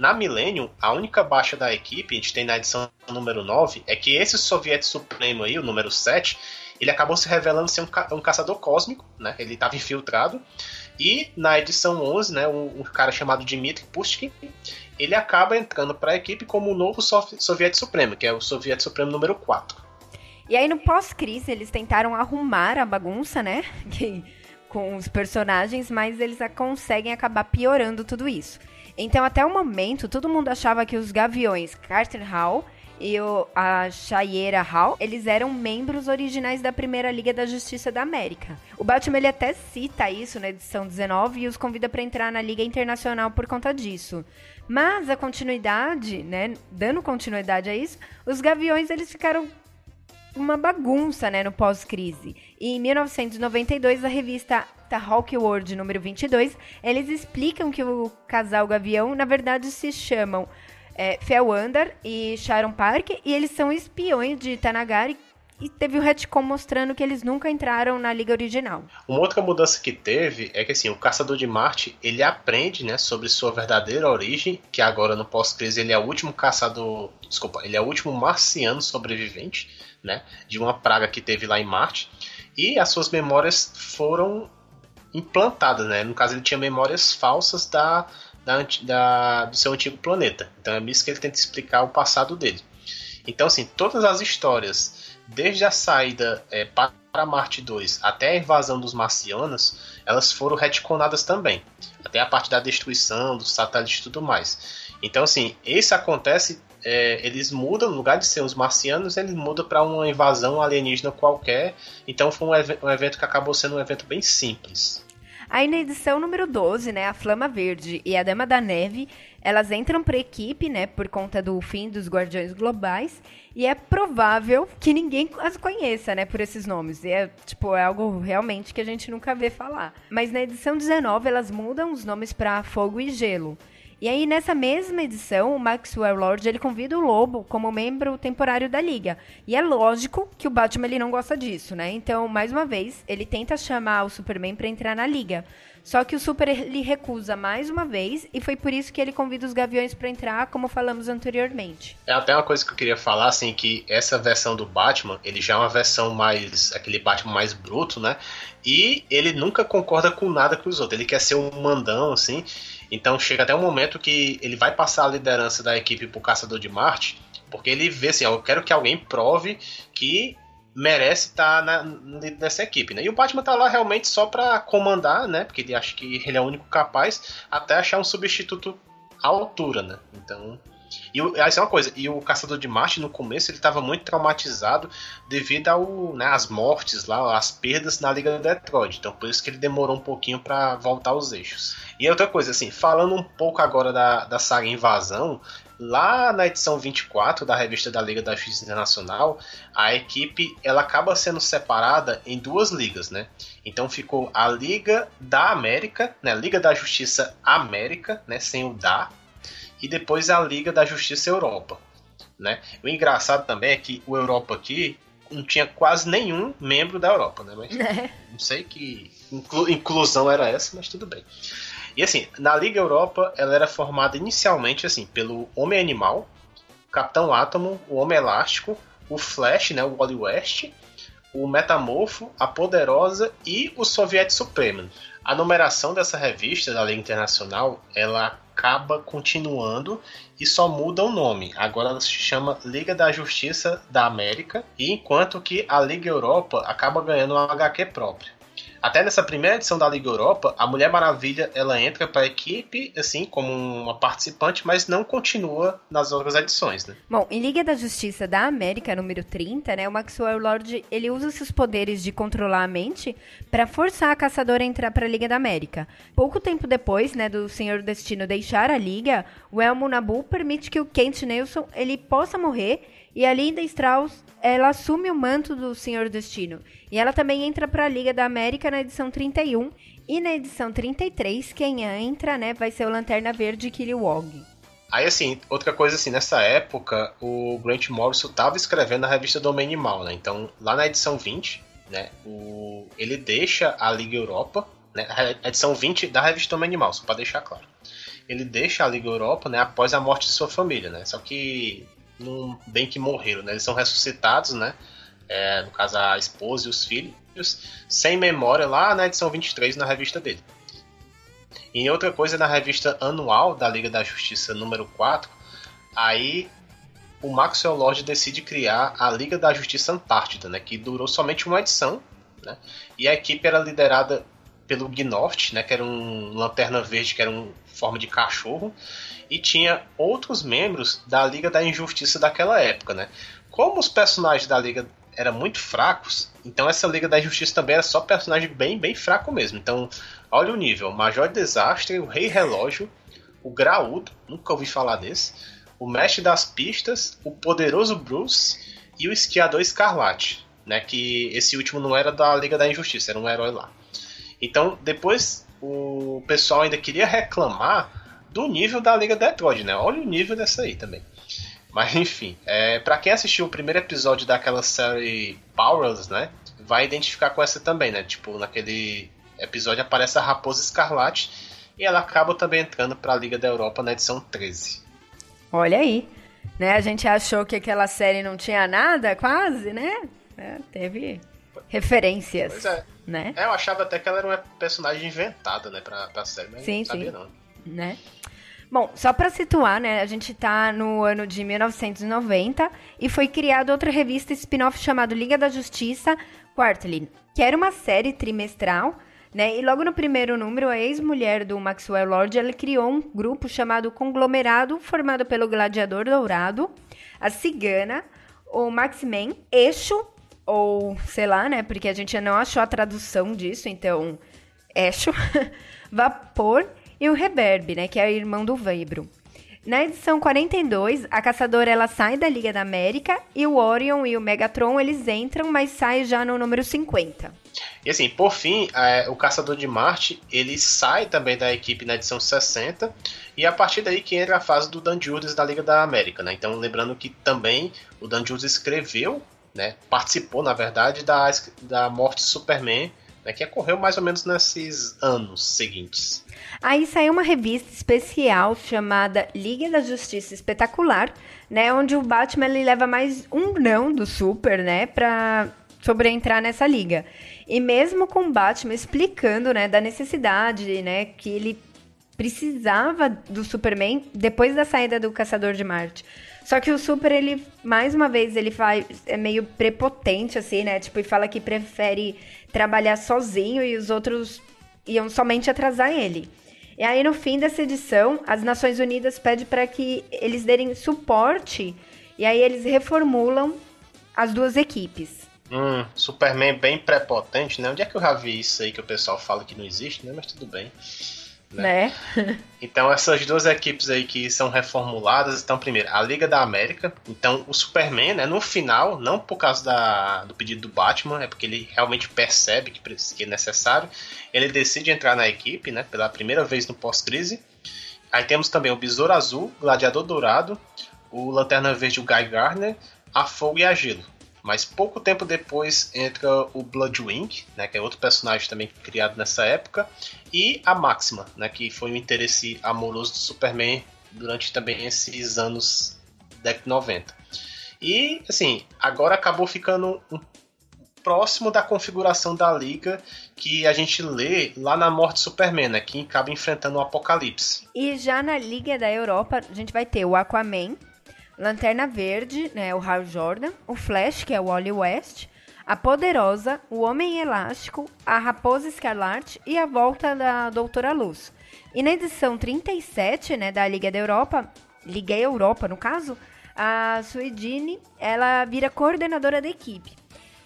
Speaker 2: Na Millennium, a única baixa da equipe, a gente tem na edição número 9, é que esse soviético supremo aí, o número 7, ele acabou se revelando ser um, ca um caçador cósmico, né? Ele estava infiltrado. E na edição 11, né, um, um cara chamado Dmitry Pushkin, ele acaba entrando para a equipe como o novo soviético supremo, que é o soviético supremo número 4.
Speaker 1: E aí no pós-crise eles tentaram arrumar a bagunça, né? com os personagens, mas eles conseguem acabar piorando tudo isso. Então, até o momento, todo mundo achava que os gaviões Carter Hall e o, a Shayera Hall, eles eram membros originais da primeira Liga da Justiça da América. O Batman ele até cita isso na edição 19 e os convida para entrar na Liga Internacional por conta disso. Mas a continuidade, né, dando continuidade a isso, os Gaviões eles ficaram uma bagunça, né, no pós-crise. E em 1992, a revista The Hawk World número 22, eles explicam que o casal Gavião, na verdade, se chamam é, Felwander e Sharon Park, e eles são espiões de Tanagari e teve o retcon mostrando que eles nunca entraram na liga original.
Speaker 2: Uma outra mudança que teve é que assim, o caçador de Marte, ele aprende, né, sobre sua verdadeira origem, que agora no pós-crise ele é o último caçador, desculpa, ele é o último marciano sobrevivente né, de uma praga que teve lá em Marte, e as suas memórias foram implantadas, né? No caso, ele tinha memórias falsas da, da, da, do seu antigo planeta. Então é isso que ele tenta explicar o passado dele. Então, assim, todas as histórias, desde a saída é, para Marte 2 até a invasão dos marcianos, elas foram retconadas também. Até a parte da destruição dos satélites e tudo mais. Então, assim, isso acontece é, eles mudam, no lugar de ser os marcianos, eles mudam para uma invasão alienígena qualquer. Então foi um, ev um, evento que acabou sendo um evento bem simples.
Speaker 1: Aí na edição número 12, né, a Flama Verde e a Dama da Neve, elas entram para equipe, né, por conta do fim dos Guardiões Globais, e é provável que ninguém as conheça, né, por esses nomes. E é, tipo, é algo realmente que a gente nunca vê falar. Mas na edição 19, elas mudam os nomes para Fogo e Gelo. E aí, nessa mesma edição, o Maxwell Lord ele convida o Lobo como membro temporário da Liga. E é lógico que o Batman ele não gosta disso, né? Então, mais uma vez, ele tenta chamar o Superman para entrar na Liga. Só que o Super ele recusa mais uma vez e foi por isso que ele convida os Gaviões para entrar, como falamos anteriormente.
Speaker 2: É até uma coisa que eu queria falar assim que essa versão do Batman, ele já é uma versão mais aquele Batman mais bruto, né? E ele nunca concorda com nada com os outros. Ele quer ser um mandão assim. Então chega até um momento que ele vai passar a liderança da equipe pro Caçador de Marte, porque ele vê assim, ó, eu quero que alguém prove que merece estar tá nessa equipe, né? E o Batman tá lá realmente só para comandar, né? Porque ele acha que ele é o único capaz, até achar um substituto à altura, né? Então, e essa é uma coisa, e o Caçador de Marte no começo ele estava muito traumatizado devido ao, né, às mortes lá, às perdas na Liga do Detroit. Então por isso que ele demorou um pouquinho para voltar aos eixos. E outra coisa, assim, falando um pouco agora da, da saga Invasão, lá na edição 24 da revista da Liga da Justiça Internacional, a equipe ela acaba sendo separada em duas ligas, né? Então ficou a Liga da América, né? Liga da Justiça América, né? Sem o da, e depois a Liga da Justiça Europa. Né? O engraçado também é que o Europa aqui não tinha quase nenhum membro da Europa, né? Mas é. não sei que inclu inclusão era essa, mas tudo bem. E assim, na Liga Europa, ela era formada inicialmente assim pelo Homem Animal, Capitão Átomo, o Homem Elástico, o Flash, né, o Wally West, o Metamorfo, a Poderosa e o Soviético Supremo. A numeração dessa revista da Liga Internacional, ela acaba continuando e só muda o nome. Agora ela se chama Liga da Justiça da América, e enquanto que a Liga Europa acaba ganhando um HQ próprio. Até nessa primeira edição da Liga Europa, a Mulher Maravilha ela entra para a equipe assim como uma participante, mas não continua nas outras edições, né?
Speaker 1: Bom, em Liga da Justiça da América, número 30, né, o Maxwell Lord, ele usa seus poderes de controlar a mente para forçar a caçadora a entrar para a Liga da América. Pouco tempo depois, né, do Senhor Destino deixar a Liga, o Elmo Nabu permite que o Kent Nelson ele possa morrer e a Linda Strauss, ela assume o manto do Senhor Destino. E ela também entra para a Liga da América na edição 31. E na edição 33, quem entra, né, vai ser o Lanterna Verde Kilowog.
Speaker 2: Aí, assim, outra coisa, assim, nessa época, o Grant Morrison estava escrevendo a revista do Animal, né? Então, lá na edição 20, né, o... ele deixa a Liga Europa, né, a edição 20 da revista do Animal, só para deixar claro. Ele deixa a Liga Europa, né, após a morte de sua família, né? Só que não bem que morreram, né? Eles são ressuscitados, né? É, no caso, a esposa e os filhos, sem memória, lá na edição 23, na revista dele. E outra coisa, na revista anual da Liga da Justiça número 4, aí o Maxwell Lord decide criar a Liga da Justiça Antártida, né? Que durou somente uma edição, né? E a equipe era liderada pelo Gnort, né, que era um Lanterna Verde, que era um forma de cachorro, e tinha outros membros da Liga da Injustiça daquela época, né? Como os personagens da Liga eram muito fracos, então essa Liga da Injustiça também era só personagem bem, bem fraco mesmo. Então, olha o nível: Major Desastre, o Rei Relógio, o Graúdo, nunca ouvi falar desse, o Mestre das Pistas, o Poderoso Bruce e o Esquiador Escarlate, né? Que esse último não era da Liga da Injustiça, era um herói lá. Então, depois o pessoal ainda queria reclamar do nível da Liga Detroit, né? Olha o nível dessa aí também. Mas enfim, é, para quem assistiu o primeiro episódio daquela série Powerless, né? Vai identificar com essa também, né? Tipo, naquele episódio aparece a Raposa Escarlate e ela acaba também entrando para a Liga da Europa na edição 13.
Speaker 1: Olha aí. Né? A gente achou que aquela série não tinha nada, quase, né? É, teve referências. Pois é. Né?
Speaker 2: É, eu achava até que ela era uma personagem inventada, né, pra, pra série, mas sim, não sabia sim. não.
Speaker 1: Né? Bom, só para situar, né, a gente tá no ano de 1990 e foi criada outra revista spin-off chamada Liga da Justiça Quarterly, que era uma série trimestral né? E logo no primeiro número, a ex-mulher do Maxwell Lord ela criou um grupo chamado Conglomerado, formado pelo Gladiador Dourado, a Cigana, o Maximan, Eixo, ou sei lá, né? Porque a gente não achou a tradução disso, então, Eixo, Vapor e o Reverb, né? Que é irmão do Vibro. Na edição 42, a caçadora ela sai da Liga da América e o Orion e o Megatron eles entram, mas saem já no número 50.
Speaker 2: E assim, por fim, é, o Caçador de Marte, ele sai também da equipe na edição 60, e a partir daí que entra a fase do Dan Judas da Liga da América, né? Então, lembrando que também o Dan Judas escreveu, né, participou, na verdade, da, da morte de Superman, né, que ocorreu mais ou menos nesses anos seguintes.
Speaker 1: Aí saiu uma revista especial chamada Liga da Justiça Espetacular, né, onde o Batman ele leva mais um não do Super, né, para sobre entrar nessa liga. E mesmo com o Batman explicando, né, da necessidade, né, que ele precisava do Superman depois da saída do Caçador de Marte. Só que o Super, ele, mais uma vez, ele faz, é meio prepotente, assim, né? Tipo, e fala que prefere trabalhar sozinho e os outros iam somente atrasar ele. E aí, no fim dessa edição, as Nações Unidas pedem para que eles derem suporte e aí eles reformulam as duas equipes.
Speaker 2: Hum, Superman bem prepotente, né? Onde é que eu já vi isso aí que o pessoal fala que não existe, né? Mas tudo bem.
Speaker 1: Né?
Speaker 2: né? então essas duas equipes aí que são reformuladas, então primeiro, a Liga da América, então o Superman, né, no final, não por causa da, do pedido do Batman, é porque ele realmente percebe que, que é necessário, ele decide entrar na equipe, né, pela primeira vez no pós-crise. Aí temos também o Besouro Azul, Gladiador Dourado, o Lanterna Verde, o Guy Gardner, a Fogo e a Gelo. Mas pouco tempo depois entra o Bloodwing, né, que é outro personagem também criado nessa época, e a Máxima, né, que foi um interesse amoroso do Superman durante também esses anos década 90. E, assim, agora acabou ficando um próximo da configuração da Liga que a gente lê lá na Morte do Superman, né, que acaba enfrentando o Apocalipse.
Speaker 1: E já na Liga da Europa, a gente vai ter o Aquaman, Lanterna Verde, né, o Hal Jordan, o Flash, que é o Wally West, a Poderosa, o Homem Elástico, a Raposa Escarlate e a volta da Doutora Luz. E na edição 37, né, da Liga da Europa, Liga Europa no caso, a Suidine, ela vira coordenadora da equipe.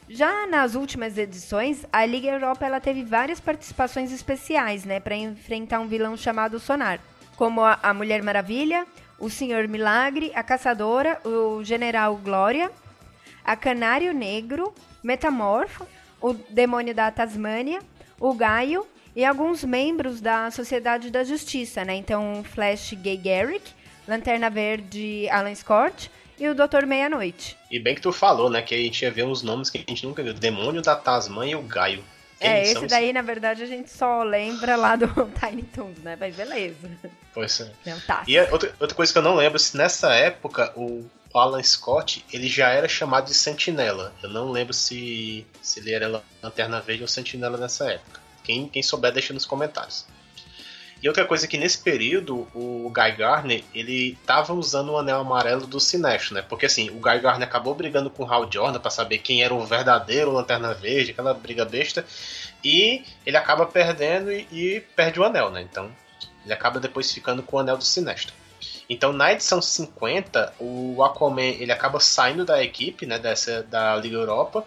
Speaker 1: Já nas últimas edições, a Liga Europa ela teve várias participações especiais, né, para enfrentar um vilão chamado Sonar, como a Mulher Maravilha, o Senhor Milagre, a Caçadora, o General Glória, a Canário Negro, Metamorfo, o Demônio da Tasmânia, o Gaio e alguns membros da Sociedade da Justiça, né? Então, Flash Gay Garrick, Lanterna Verde Alan Scott e o Doutor Meia-Noite.
Speaker 2: E bem que tu falou, né? Que a gente ia ver uns nomes que a gente nunca viu: Demônio da Tasmânia e o Gaio.
Speaker 1: É, esse daí, na verdade, a gente só lembra lá do Tiny Toons, né? Mas beleza.
Speaker 2: Pois é. Não, tá. E outra, outra coisa que eu não lembro, se nessa época o Alan Scott, ele já era chamado de Sentinela. Eu não lembro se, se ele era Lanterna Verde ou Sentinela nessa época. Quem, quem souber, deixa nos comentários. E outra coisa é que nesse período, o Guy Gardner, ele tava usando o anel amarelo do Sinestro, né? Porque assim, o Guy Gardner acabou brigando com o Hal Jordan para saber quem era o verdadeiro Lanterna Verde, aquela briga besta. E ele acaba perdendo e, e perde o anel, né? Então, ele acaba depois ficando com o anel do Sinestro. Então, na edição 50, o Aquaman ele acaba saindo da equipe, né, dessa da Liga Europa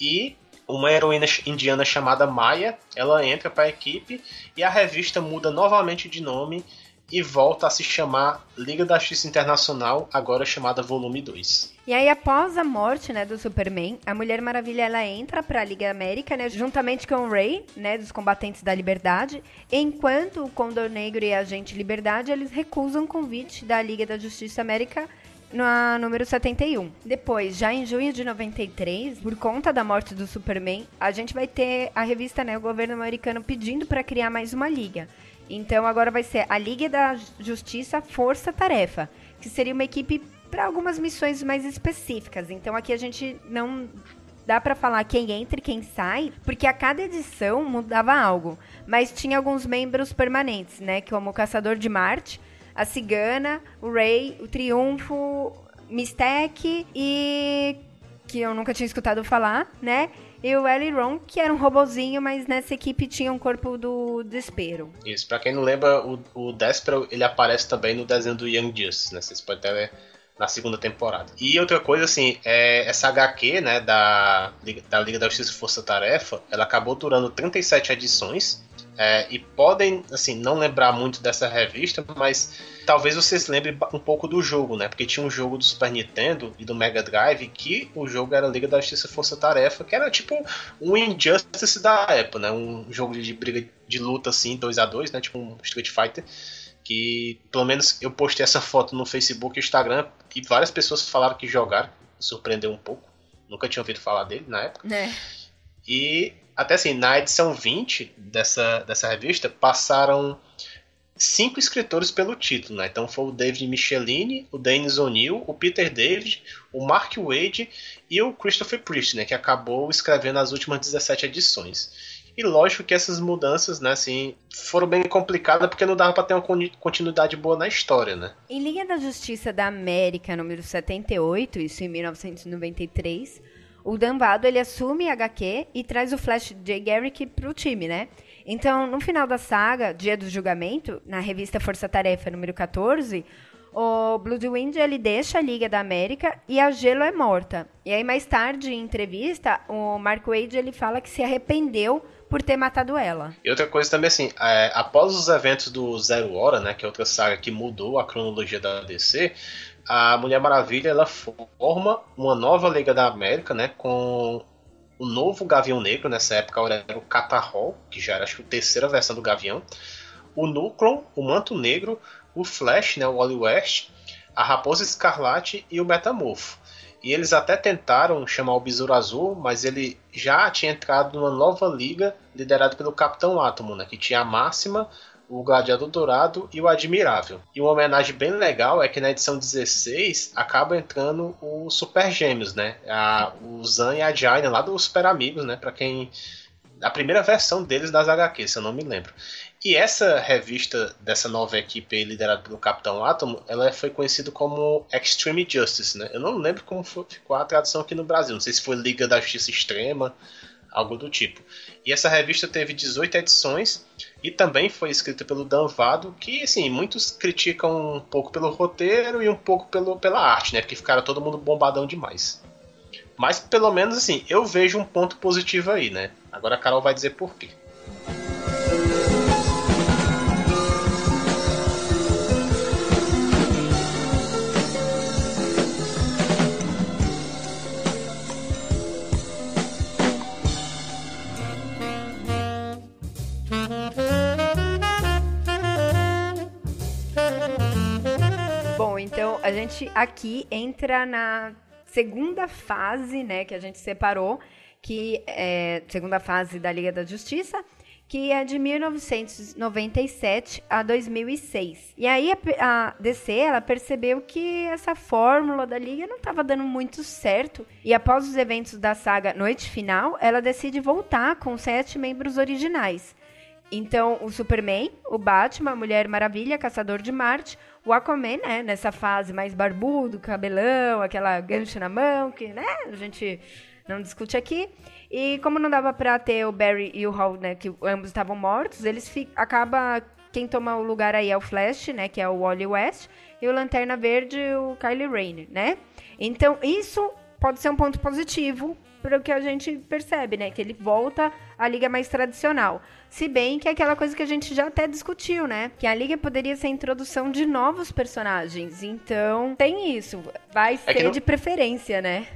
Speaker 2: e uma heroína indiana chamada Maya, ela entra para a equipe e a revista muda novamente de nome e volta a se chamar Liga da Justiça Internacional, agora chamada Volume 2.
Speaker 1: E aí, após a morte, né, do Superman, a Mulher Maravilha, ela entra para a Liga América, né, juntamente com o Ray, né, dos Combatentes da Liberdade, enquanto o Condor Negro e a Agente Liberdade, eles recusam o convite da Liga da Justiça América na número 71. Depois, já em junho de 93, por conta da morte do Superman, a gente vai ter a revista, né, o governo americano pedindo para criar mais uma liga. Então agora vai ser a Liga da Justiça Força Tarefa, que seria uma equipe para algumas missões mais específicas. Então aqui a gente não dá para falar quem entra e quem sai, porque a cada edição mudava algo, mas tinha alguns membros permanentes, né, como o Caçador de Marte, a Cigana, o Ray, o Triunfo, Mistec e que eu nunca tinha escutado falar, né? E o Ron, que era um robozinho, mas nessa equipe tinha um corpo do desespero.
Speaker 2: Isso, pra quem não lembra, o, o Despero, ele aparece também no desenho do Young Justice, né? Vocês podem até ver na segunda temporada. E outra coisa, assim, é, essa HQ, né, da, da Liga da Justiça Força Tarefa, ela acabou durando 37 edições, é, e podem, assim, não lembrar muito dessa revista, mas talvez vocês lembrem um pouco do jogo, né? Porque tinha um jogo do Super Nintendo e do Mega Drive que o jogo era Liga da Justiça Força Tarefa, que era tipo um Injustice da época, né? Um jogo de briga de luta assim, 2 a 2 né? Tipo um Street Fighter. Que pelo menos eu postei essa foto no Facebook e Instagram e várias pessoas falaram que jogaram, surpreendeu um pouco. Nunca tinha ouvido falar dele na época.
Speaker 1: É.
Speaker 2: E até assim, na edição 20 dessa, dessa revista, passaram cinco escritores pelo título, né? Então foi o David Michelini, o Dennis O'Neill, o Peter David, o Mark Wade e o Christopher Priest, né? Que acabou escrevendo as últimas 17 edições. E lógico que essas mudanças, né, assim, foram bem complicadas porque não dava para ter uma continuidade boa na história, né?
Speaker 1: Em Liga da Justiça da América, número 78, isso em 1993, o Dan Vado, ele assume a HQ e traz o Flash J. Garrick pro time, né? Então, no final da saga, Dia do Julgamento, na revista Força Tarefa número 14, o Bloodwind ele deixa a Liga da América e a Gelo é morta. E aí mais tarde em entrevista, o Mark Wade ele fala que se arrependeu por ter matado ela.
Speaker 2: E outra coisa também assim, é, após os eventos do Zero Hora, né, que é outra saga que mudou a cronologia da DC, a Mulher Maravilha ela forma uma nova Liga da América, né, com o novo Gavião Negro, nessa época era o Catarrol, que já era acho a terceira versão do Gavião, o Núcleo, o Manto Negro, o Flash, né, o Wally West, a Raposa Escarlate e o Metamorfo. E eles até tentaram chamar o Besouro Azul, mas ele já tinha entrado numa nova liga liderada pelo Capitão Átomo, né, que tinha a Máxima, o Gladiador Dourado e o Admirável. E uma homenagem bem legal é que na edição 16 acaba entrando o Super Gêmeos, né? A, o Zan e a Jaina lá dos Super Amigos, né? Para quem a primeira versão deles das HQs, se eu não me lembro. E essa revista dessa nova equipe liderada pelo Capitão Átomo, ela foi conhecida como Extreme Justice, né? Eu não lembro como foi, ficou a tradução aqui no Brasil, não sei se foi Liga da Justiça Extrema, algo do tipo. E essa revista teve 18 edições e também foi escrita pelo Dan Vado, que assim, muitos criticam um pouco pelo roteiro e um pouco pelo, pela arte, né? Porque ficaram todo mundo bombadão demais. Mas pelo menos assim, eu vejo um ponto positivo aí, né? Agora a Carol vai dizer por quê.
Speaker 1: Gente aqui entra na segunda fase, né, que a gente separou, que é segunda fase da Liga da Justiça, que é de 1997 a 2006. E aí a, DC ela percebeu que essa fórmula da liga não estava dando muito certo e após os eventos da saga Noite Final, ela decide voltar com sete membros originais. Então, o Superman, o Batman, a Mulher Maravilha, Caçador de Marte, o Aquaman, né, nessa fase mais barbudo, cabelão, aquela gancho na mão, que, né, a gente não discute aqui. E como não dava pra ter o Barry e o Hall, né, que ambos estavam mortos, eles acaba quem toma o lugar aí é o Flash, né, que é o Wally West, e o Lanterna Verde, o Kylie Rayner, né? Então, isso pode ser um ponto positivo para o que a gente percebe, né, que ele volta à liga mais tradicional. Se bem que é aquela coisa que a gente já até discutiu, né? Que a liga poderia ser a introdução de novos personagens. Então, tem isso. Vai é ser no... de preferência, né?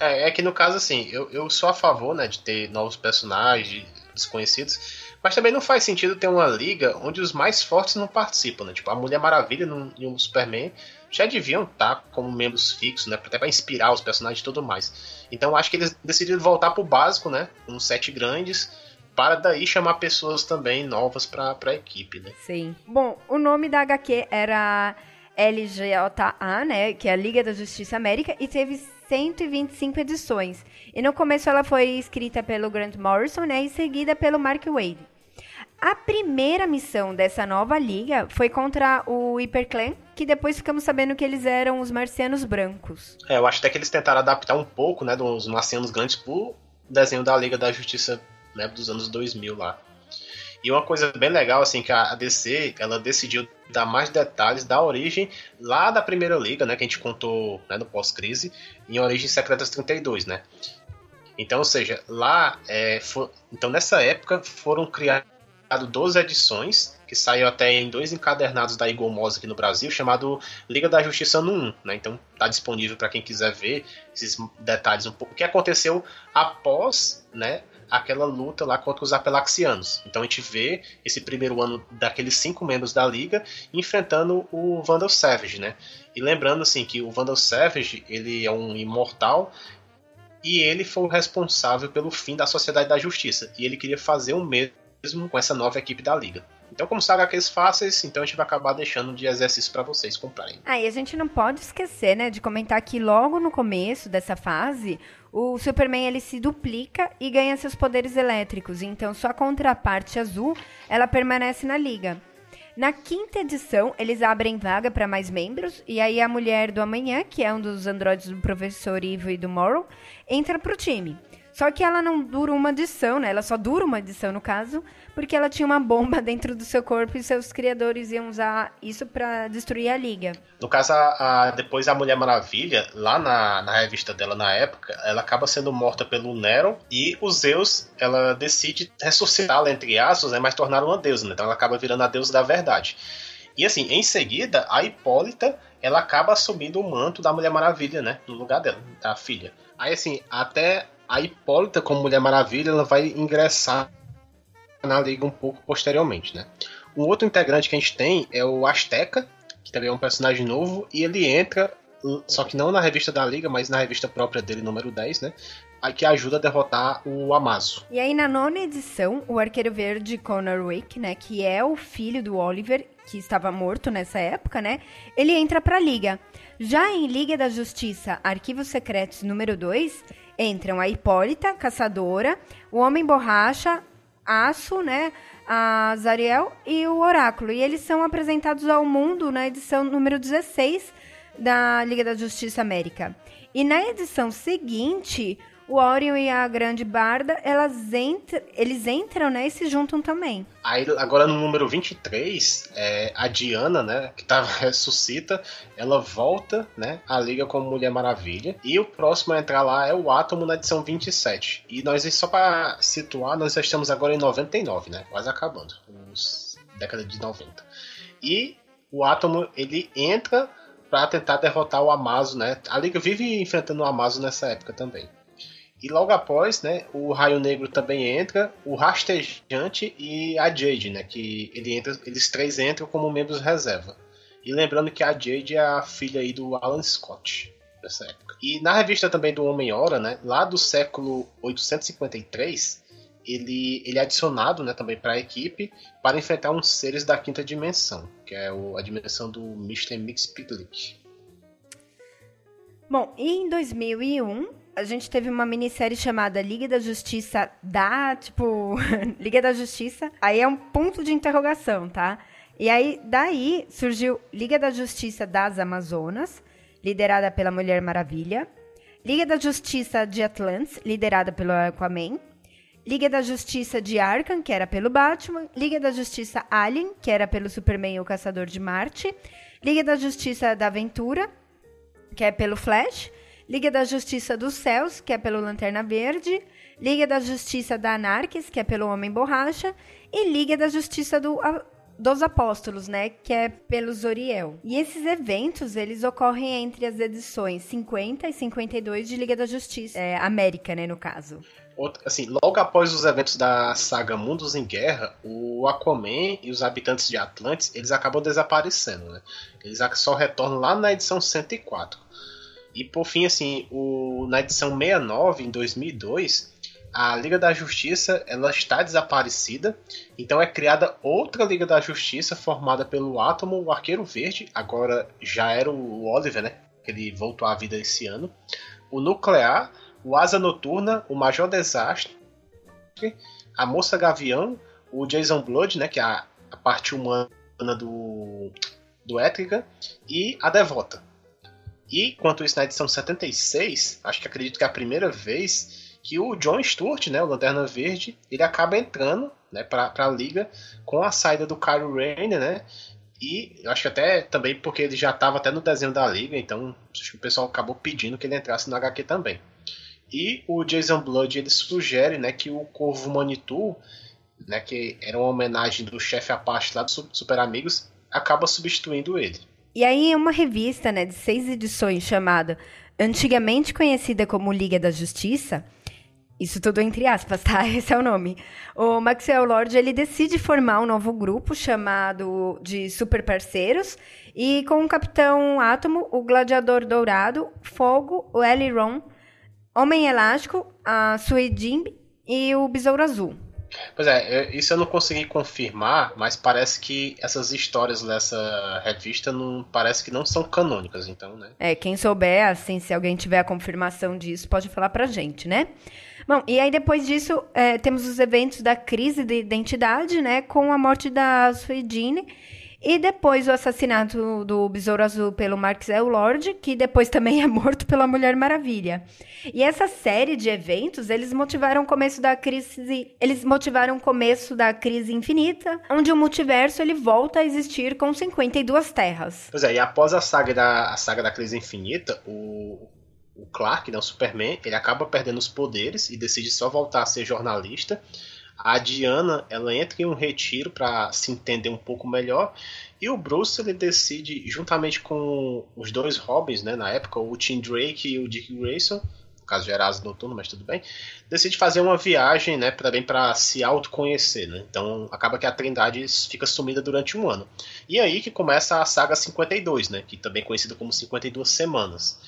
Speaker 2: É, é que no caso, assim, eu, eu sou a favor, né, de ter novos personagens desconhecidos, mas também não faz sentido ter uma liga onde os mais fortes não participam, né? Tipo, a Mulher Maravilha e o Superman já deviam estar como membros fixos, né? Até para inspirar os personagens e tudo mais. Então acho que eles decidiram voltar pro básico, né? Com sete grandes, para daí chamar pessoas também novas para a equipe, né?
Speaker 1: Sim. Bom, o nome da HQ era LGA, né? Que é a Liga da Justiça América, e teve 125 edições. E no começo ela foi escrita pelo Grant Morrison, né, e seguida pelo Mark Wade. A primeira missão dessa nova liga foi contra o Hyperclan, que depois ficamos sabendo que eles eram os marcianos brancos.
Speaker 2: É, eu acho até que eles tentaram adaptar um pouco, né, dos marcianos grandes pro desenho da Liga da Justiça, né, dos anos 2000 lá. E uma coisa bem legal, assim, que a DC, ela decidiu dar mais detalhes da origem lá da primeira liga, né, que a gente contou né, no pós-crise, em Origens Secretas 32, né. Então, ou seja, lá, é, for, então nessa época foram criadas 12 edições, que saiu até em dois encadernados da Eagle Moss aqui no Brasil, chamado Liga da Justiça no 1, né? Então tá disponível para quem quiser ver esses detalhes um pouco. O que aconteceu após, né, aquela luta lá contra os Apelaxianos. Então a gente vê esse primeiro ano daqueles cinco membros da liga enfrentando o Vandal Savage, né? E lembrando assim que o Vandal Savage ele é um imortal e ele foi o responsável pelo fim da Sociedade da Justiça e ele queria fazer o mesmo com essa nova equipe da liga. Então, como são HQs fáceis, então a gente vai acabar deixando de exercício para vocês comprarem.
Speaker 1: Ah, a gente não pode esquecer, né, de comentar que logo no começo dessa fase, o Superman ele se duplica e ganha seus poderes elétricos. Então, sua contraparte azul, ela permanece na liga. Na quinta edição, eles abrem vaga para mais membros, e aí a Mulher do Amanhã, que é um dos androides do Professor Ivo e do Morrow, entra pro time. Só que ela não dura uma edição, né? Ela só dura uma edição, no caso, porque ela tinha uma bomba dentro do seu corpo e seus criadores iam usar isso para destruir a liga.
Speaker 2: No caso, a, a, depois a Mulher Maravilha, lá na, na revista dela na época, ela acaba sendo morta pelo Nero e o Zeus, ela decide ressuscitá-la, entre aspas, né, mas tornar uma deusa, né? Então ela acaba virando a deusa da verdade. E assim, em seguida, a Hipólita, ela acaba assumindo o manto da Mulher Maravilha, né? No lugar dela, da filha. Aí assim, até a Hipólita, como Mulher Maravilha, ela vai ingressar na liga um pouco posteriormente, né? Um outro integrante que a gente tem é o Azteca, que também é um personagem novo, e ele entra, só que não na revista da liga, mas na revista própria dele, número 10, né? que ajuda a derrotar o Amazo.
Speaker 1: E aí, na nona edição, o Arqueiro Verde Connor Wick, né, que é o filho do Oliver, que estava morto nessa época, né, ele entra pra Liga. Já em Liga da Justiça, Arquivos Secretos número 2, entram a Hipólita, Caçadora, o Homem Borracha, Aço, né, a Zariel e o Oráculo. E eles são apresentados ao mundo na edição número 16 da Liga da Justiça América. E na edição seguinte, o Orion e a Grande Barda, elas entram, eles entram, né, e se juntam também.
Speaker 2: Aí, agora no número 23, é, a Diana, né, que tava, ressuscita, ela volta, né, à Liga como Mulher Maravilha. E o próximo a entrar lá é o Átomo na edição 27. E nós, só para situar, nós já estamos agora em 99, né, quase acabando, os década de 90. E o Átomo, ele entra para tentar derrotar o Amazo, né? A Liga vive enfrentando o Amazo nessa época também. E logo após, né, o Raio Negro também entra, o Rastejante e a Jade, né, que ele entra, eles três entram como membros reserva. E lembrando que a Jade é a filha aí do Alan Scott nessa época. E na revista também do Homem-Hora, né, lá do século 853, ele, ele é adicionado né, também para a equipe para enfrentar uns seres da quinta dimensão, que é o, a dimensão do Mr. Mixpitlick.
Speaker 1: Bom, e em 2001 a gente teve uma minissérie chamada Liga da Justiça da, tipo, Liga da Justiça. Aí é um ponto de interrogação, tá? E aí, daí surgiu Liga da Justiça das Amazonas, liderada pela Mulher Maravilha. Liga da Justiça de Atlantis, liderada pelo Aquaman. Liga da Justiça de Arkham, que era pelo Batman. Liga da Justiça Alien, que era pelo Superman e o Caçador de Marte. Liga da Justiça da Aventura, que é pelo Flash. Liga da Justiça dos Céus, que é pelo Lanterna Verde. Liga da Justiça da Anarquis, que é pelo Homem Borracha. E Liga da Justiça do, a, dos Apóstolos, né, que é pelo Zoriel. E esses eventos, eles ocorrem entre as edições 50 e 52 de Liga da Justiça, é, América, né, no caso
Speaker 2: assim, logo após os eventos da saga Mundos em Guerra, o Aquaman e os habitantes de Atlantis, eles acabam desaparecendo, né? Eles só retornam lá na edição 104. E por fim, assim, o, na edição 69, em 2002, a Liga da Justiça ela está desaparecida, então é criada outra Liga da Justiça formada pelo Átomo, o Arqueiro Verde, agora já era o Oliver, né? Ele voltou à vida esse ano. O Nuclear, o Asa Noturna, o Major Desastre, a Moça Gavião, o Jason Blood, né? Que é a, a parte humana do, do Etrigan, e a Devota. E, quanto isso, na edição 76, acho que acredito que é a primeira vez que o John Stewart, né, o Lanterna Verde, ele acaba entrando né, para a liga com a saída do Kyle Rayner, né? E eu acho que até também porque ele já estava até no desenho da liga, então acho que o pessoal acabou pedindo que ele entrasse no HQ também. E o Jason Blood ele sugere né, que o Corvo Manitou, né, que era uma homenagem do chefe Apache lá do Super Amigos, acaba substituindo ele.
Speaker 1: E aí, uma revista né, de seis edições chamada antigamente conhecida como Liga da Justiça, isso tudo entre aspas, tá? Esse é o nome. O Maxwell Lord ele decide formar um novo grupo chamado de Super Parceiros e com o Capitão Átomo, o Gladiador Dourado, Fogo, o Eliron, Homem Elástico, a Suedimb e o Besouro Azul.
Speaker 2: Pois é, isso eu não consegui confirmar, mas parece que essas histórias dessa revista não parece que não são canônicas, então, né?
Speaker 1: É, quem souber, assim, se alguém tiver a confirmação disso, pode falar pra gente, né? Bom, e aí depois disso, é, temos os eventos da crise de identidade, né? Com a morte da Suedine e depois o assassinato do Besouro Azul pelo Marxel Lord, que depois também é morto pela Mulher Maravilha. E essa série de eventos, eles motivaram o começo da crise, eles motivaram o começo da crise infinita, onde o multiverso ele volta a existir com 52 terras.
Speaker 2: Pois é, e após a saga da a saga da crise infinita, o o Clark, né, o Superman, ele acaba perdendo os poderes e decide só voltar a ser jornalista a Diana, ela entra em um retiro para se entender um pouco melhor. E o Bruce, ele decide, juntamente com os dois Robins, né, na época, o Tim Drake e o Dick Grayson, no caso de Erasmo Noturno, mas tudo bem, decide fazer uma viagem, né, também para se autoconhecer, né? Então acaba que a Trindade fica sumida durante um ano. E aí que começa a saga 52, né, que também é conhecida como 52 semanas.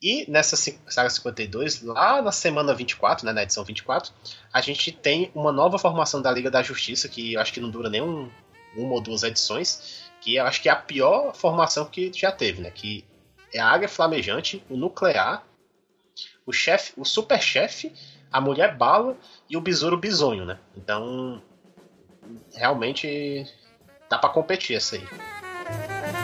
Speaker 2: E nessa saga 52, lá na semana 24, né, na edição 24, a gente tem uma nova formação da Liga da Justiça, que eu acho que não dura nem um, uma ou duas edições, que eu acho que é a pior formação que já teve, né? Que é a Águia Flamejante, o Nuclear, o chefe, o Super Chefe, a Mulher Bala e o Besouro Bisonho, né? Então, realmente dá para competir essa aí.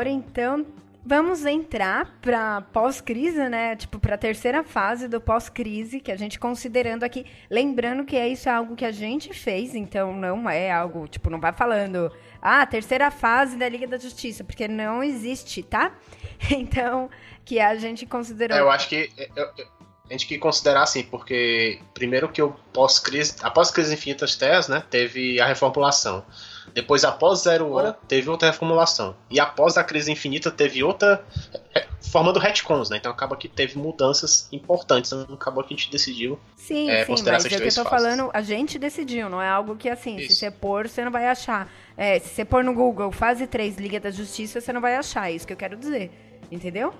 Speaker 1: Agora, então, vamos entrar para pós-crise, né? Tipo, para a terceira fase do pós-crise, que a gente considerando aqui, lembrando que é isso é algo que a gente fez, então não é algo, tipo, não vai falando, ah, terceira fase da Liga da Justiça, porque não existe, tá? Então, que a gente considerou.
Speaker 2: É, eu acho que eu, eu, a gente que considerar assim, porque primeiro que o pós-crise, após crise infinitas terras, né, teve a reformulação. Depois, após Zero Hora, teve outra reformulação. E após a Crise Infinita, teve outra. É, formando retcons, né? Então acaba que teve mudanças importantes. Então acabou que a gente decidiu.
Speaker 1: Sim, é, sim, mas é o que eu tô fases. falando, a gente decidiu, não é algo que assim, Isso. se você pôr, você não vai achar. É, se você pôr no Google fase 3 Liga da Justiça, você não vai achar. É isso que eu quero dizer. Entendeu?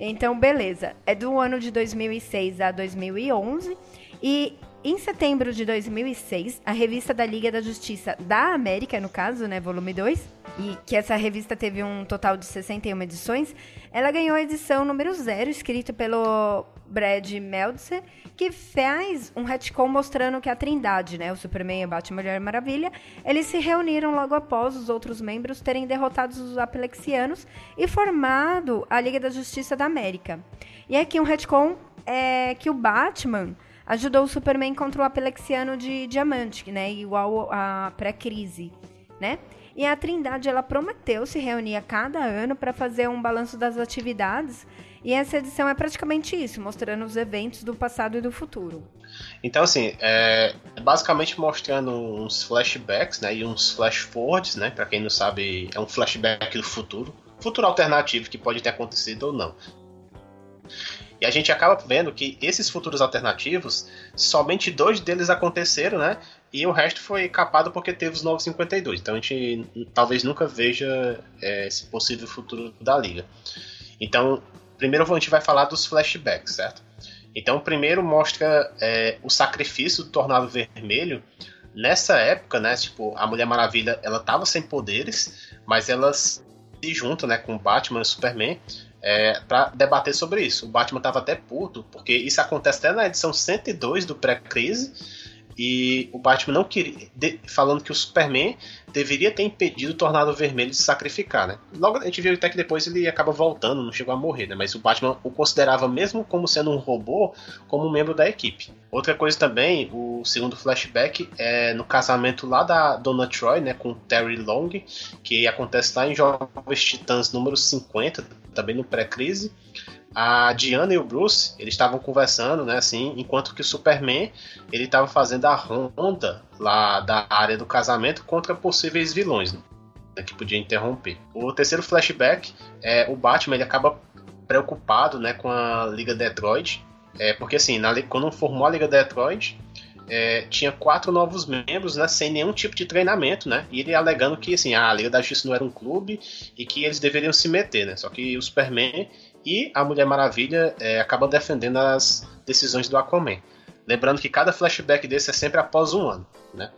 Speaker 1: Então, beleza. É do ano de 2006 a 2011 e em setembro de 2006, a revista da Liga da Justiça da América, no caso, né, volume 2, e que essa revista teve um total de 61 edições, ela ganhou a edição número 0, escrita pelo Brad Meltzer, que faz um retcon mostrando que a Trindade, né, o Superman, a Batman Mulher Maravilha, eles se reuniram logo após os outros membros terem derrotado os Aplexianos e formado a Liga da Justiça da América. E aqui um retcon é que o Batman ajudou o Superman contra o Apelexiano de Diamante, né? Igual a pré-crise, né? E a Trindade ela prometeu se reunir a cada ano para fazer um balanço das atividades. E essa edição é praticamente isso, mostrando os eventos do passado e do futuro.
Speaker 2: Então, assim, é basicamente mostrando uns flashbacks, né, e uns flash forwards, né, para quem não sabe, é um flashback do futuro, futuro alternativo que pode ter acontecido ou não. E a gente acaba vendo que esses futuros alternativos, somente dois deles aconteceram, né? E o resto foi capado porque teve os 952. Então a gente talvez nunca veja é, esse possível futuro da liga. Então, primeiro a gente vai falar dos flashbacks, certo? Então, primeiro mostra é, o sacrifício do Tornado Vermelho. Nessa época, né? Tipo, a Mulher Maravilha, ela tava sem poderes, mas elas se juntam, né? Com Batman e Superman é, para debater sobre isso. O Batman estava até puto, porque isso acontece até na edição 102 do pré-crise, e o Batman não queria. De, falando que o Superman deveria ter impedido o Tornado Vermelho de se sacrificar, né? Logo a gente viu até que depois ele acaba voltando, não chegou a morrer, né? Mas o Batman o considerava, mesmo como sendo um robô, como um membro da equipe. Outra coisa também, o segundo flashback é no casamento lá da Dona Troy, né? Com Terry Long, que acontece lá em Jovens Titãs número 50, também no pré-crise a Diana e o Bruce, eles estavam conversando, né, assim, enquanto que o Superman, ele estava fazendo a ronda lá da área do casamento contra possíveis vilões, né, que podia interromper. O terceiro flashback é o Batman, ele acaba preocupado, né, com a Liga Detroit, é, porque assim, na, quando formou a Liga Detroit, é, tinha quatro novos membros, né, sem nenhum tipo de treinamento, né, e ele alegando que assim, a Liga da Justiça não era um clube e que eles deveriam se meter, né, só que o Superman e a Mulher Maravilha é, acaba defendendo as decisões do Aquaman. Lembrando que cada flashback desse é sempre após um ano, né?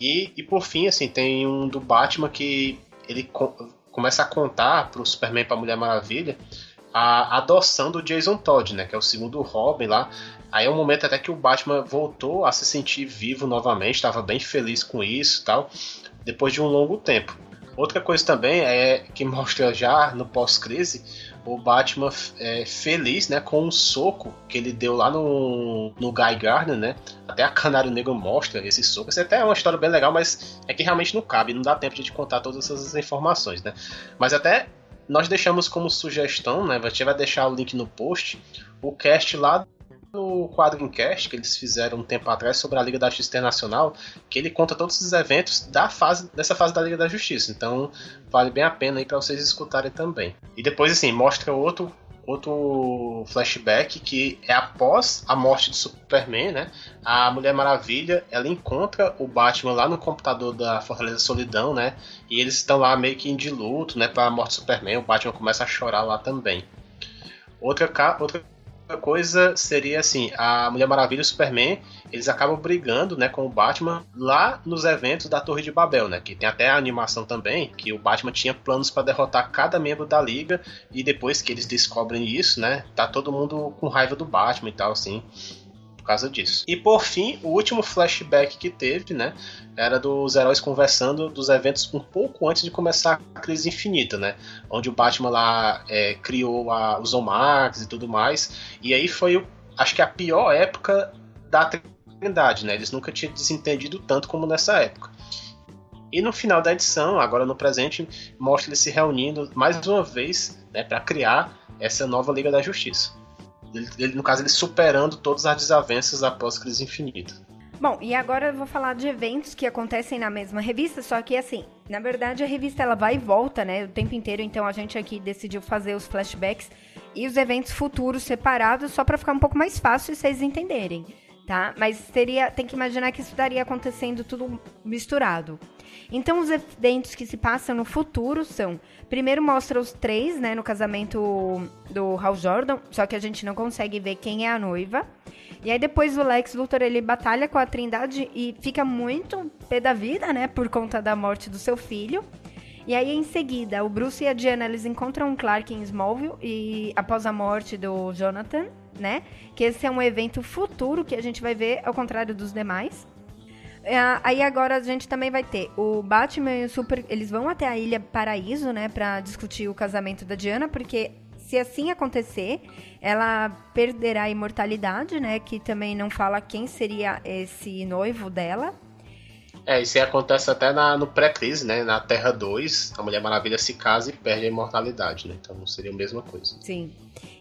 Speaker 2: E, e por fim, assim, tem um do Batman que ele co começa a contar pro Superman e pra Mulher Maravilha a adoção do Jason Todd, né? Que é o segundo Robin lá. Aí é um momento até que o Batman voltou a se sentir vivo novamente, estava bem feliz com isso tal, depois de um longo tempo. Outra coisa também é que mostra já no pós-crise o Batman é, feliz, né, com um soco que ele deu lá no, no Guy Gardner, né? Até a Canário Negro mostra esse soco. Isso até é uma história bem legal, mas é que realmente não cabe, não dá tempo de contar todas essas informações, né? Mas até nós deixamos como sugestão, né? Gente vai deixar o link no post, o cast lá no quadro Encast que eles fizeram um tempo atrás sobre a Liga da Justiça Internacional, que ele conta todos os eventos da fase dessa fase da Liga da Justiça. Então, vale bem a pena aí para vocês escutarem também. E depois assim, mostra outro outro flashback que é após a morte do Superman, né? A Mulher Maravilha, ela encontra o Batman lá no computador da Fortaleza Solidão, né? E eles estão lá meio que de luto, né, para a morte do Superman. O Batman começa a chorar lá também. Outra outra coisa seria assim, a Mulher Maravilha e o Superman, eles acabam brigando, né, com o Batman lá nos eventos da Torre de Babel, né, que tem até a animação também, que o Batman tinha planos para derrotar cada membro da liga e depois que eles descobrem isso, né, tá todo mundo com raiva do Batman e tal assim causa disso. E por fim, o último flashback que teve, né, era dos heróis conversando dos eventos um pouco antes de começar a crise infinita, né, onde o Batman lá é, criou a, os Omax e tudo mais. E aí foi, acho que a pior época da Trindade, né? Eles nunca tinham desentendido tanto como nessa época. E no final da edição, agora no presente, mostra eles se reunindo mais uma vez né, para criar essa nova Liga da Justiça. Ele, ele, no caso, ele superando todas as desavenças após Crise Infinita.
Speaker 1: Bom, e agora eu vou falar de eventos que acontecem na mesma revista, só que assim, na verdade a revista ela vai e volta, né, o tempo inteiro, então a gente aqui decidiu fazer os flashbacks e os eventos futuros separados só para ficar um pouco mais fácil vocês entenderem, tá? Mas teria, tem que imaginar que isso estaria acontecendo tudo misturado. Então, os eventos que se passam no futuro são. Primeiro mostra os três, né, no casamento do Hal Jordan, só que a gente não consegue ver quem é a noiva. E aí depois o Lex Luthor ele batalha com a Trindade e fica muito pé da vida, né, por conta da morte do seu filho. E aí em seguida, o Bruce e a Diana eles encontram o Clark em Smallville e após a morte do Jonathan, né, que esse é um evento futuro que a gente vai ver ao contrário dos demais. É, aí agora a gente também vai ter o Batman e o Super, eles vão até a Ilha Paraíso, né, para discutir o casamento da Diana, porque se assim acontecer, ela perderá a imortalidade, né? Que também não fala quem seria esse noivo dela.
Speaker 2: É, isso aí acontece até na, no pré-crise, né? Na Terra 2, a Mulher Maravilha se casa e perde a imortalidade, né? Então seria a mesma coisa.
Speaker 1: Sim.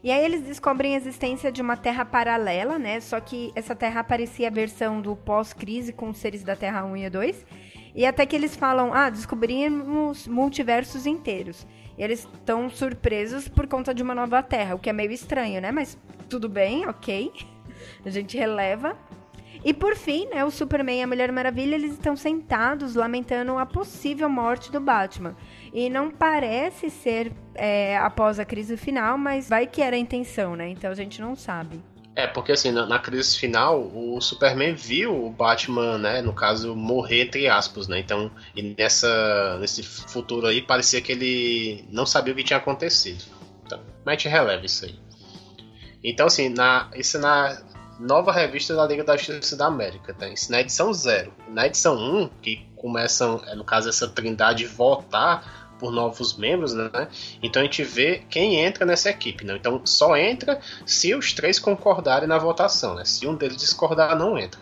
Speaker 1: E aí eles descobrem a existência de uma Terra paralela, né? Só que essa Terra parecia a versão do pós-crise com os seres da Terra 1 e 2. E até que eles falam, ah, descobrimos multiversos inteiros. E eles estão surpresos por conta de uma nova Terra, o que é meio estranho, né? Mas tudo bem, ok. A gente releva. E por fim, né, o Superman e a Mulher Maravilha, eles estão sentados lamentando a possível morte do Batman. E não parece ser é, após a crise final, mas vai que era a intenção, né? Então a gente não sabe.
Speaker 2: É, porque assim, na, na, crise final, o Superman viu o Batman, né, no caso, morrer entre aspas, né? Então, e nessa, nesse futuro aí, parecia que ele não sabia o que tinha acontecido. Então, mas gente releva isso aí. Então, assim, na, isso na nova revista da Liga da Justiça da América, tá? Isso na edição 0. Na edição 1, um, que começam, é, no caso, essa trindade voltar por novos membros, né? Então a gente vê quem entra nessa equipe, né? Então só entra se os três concordarem na votação, né? Se um deles discordar, não entra.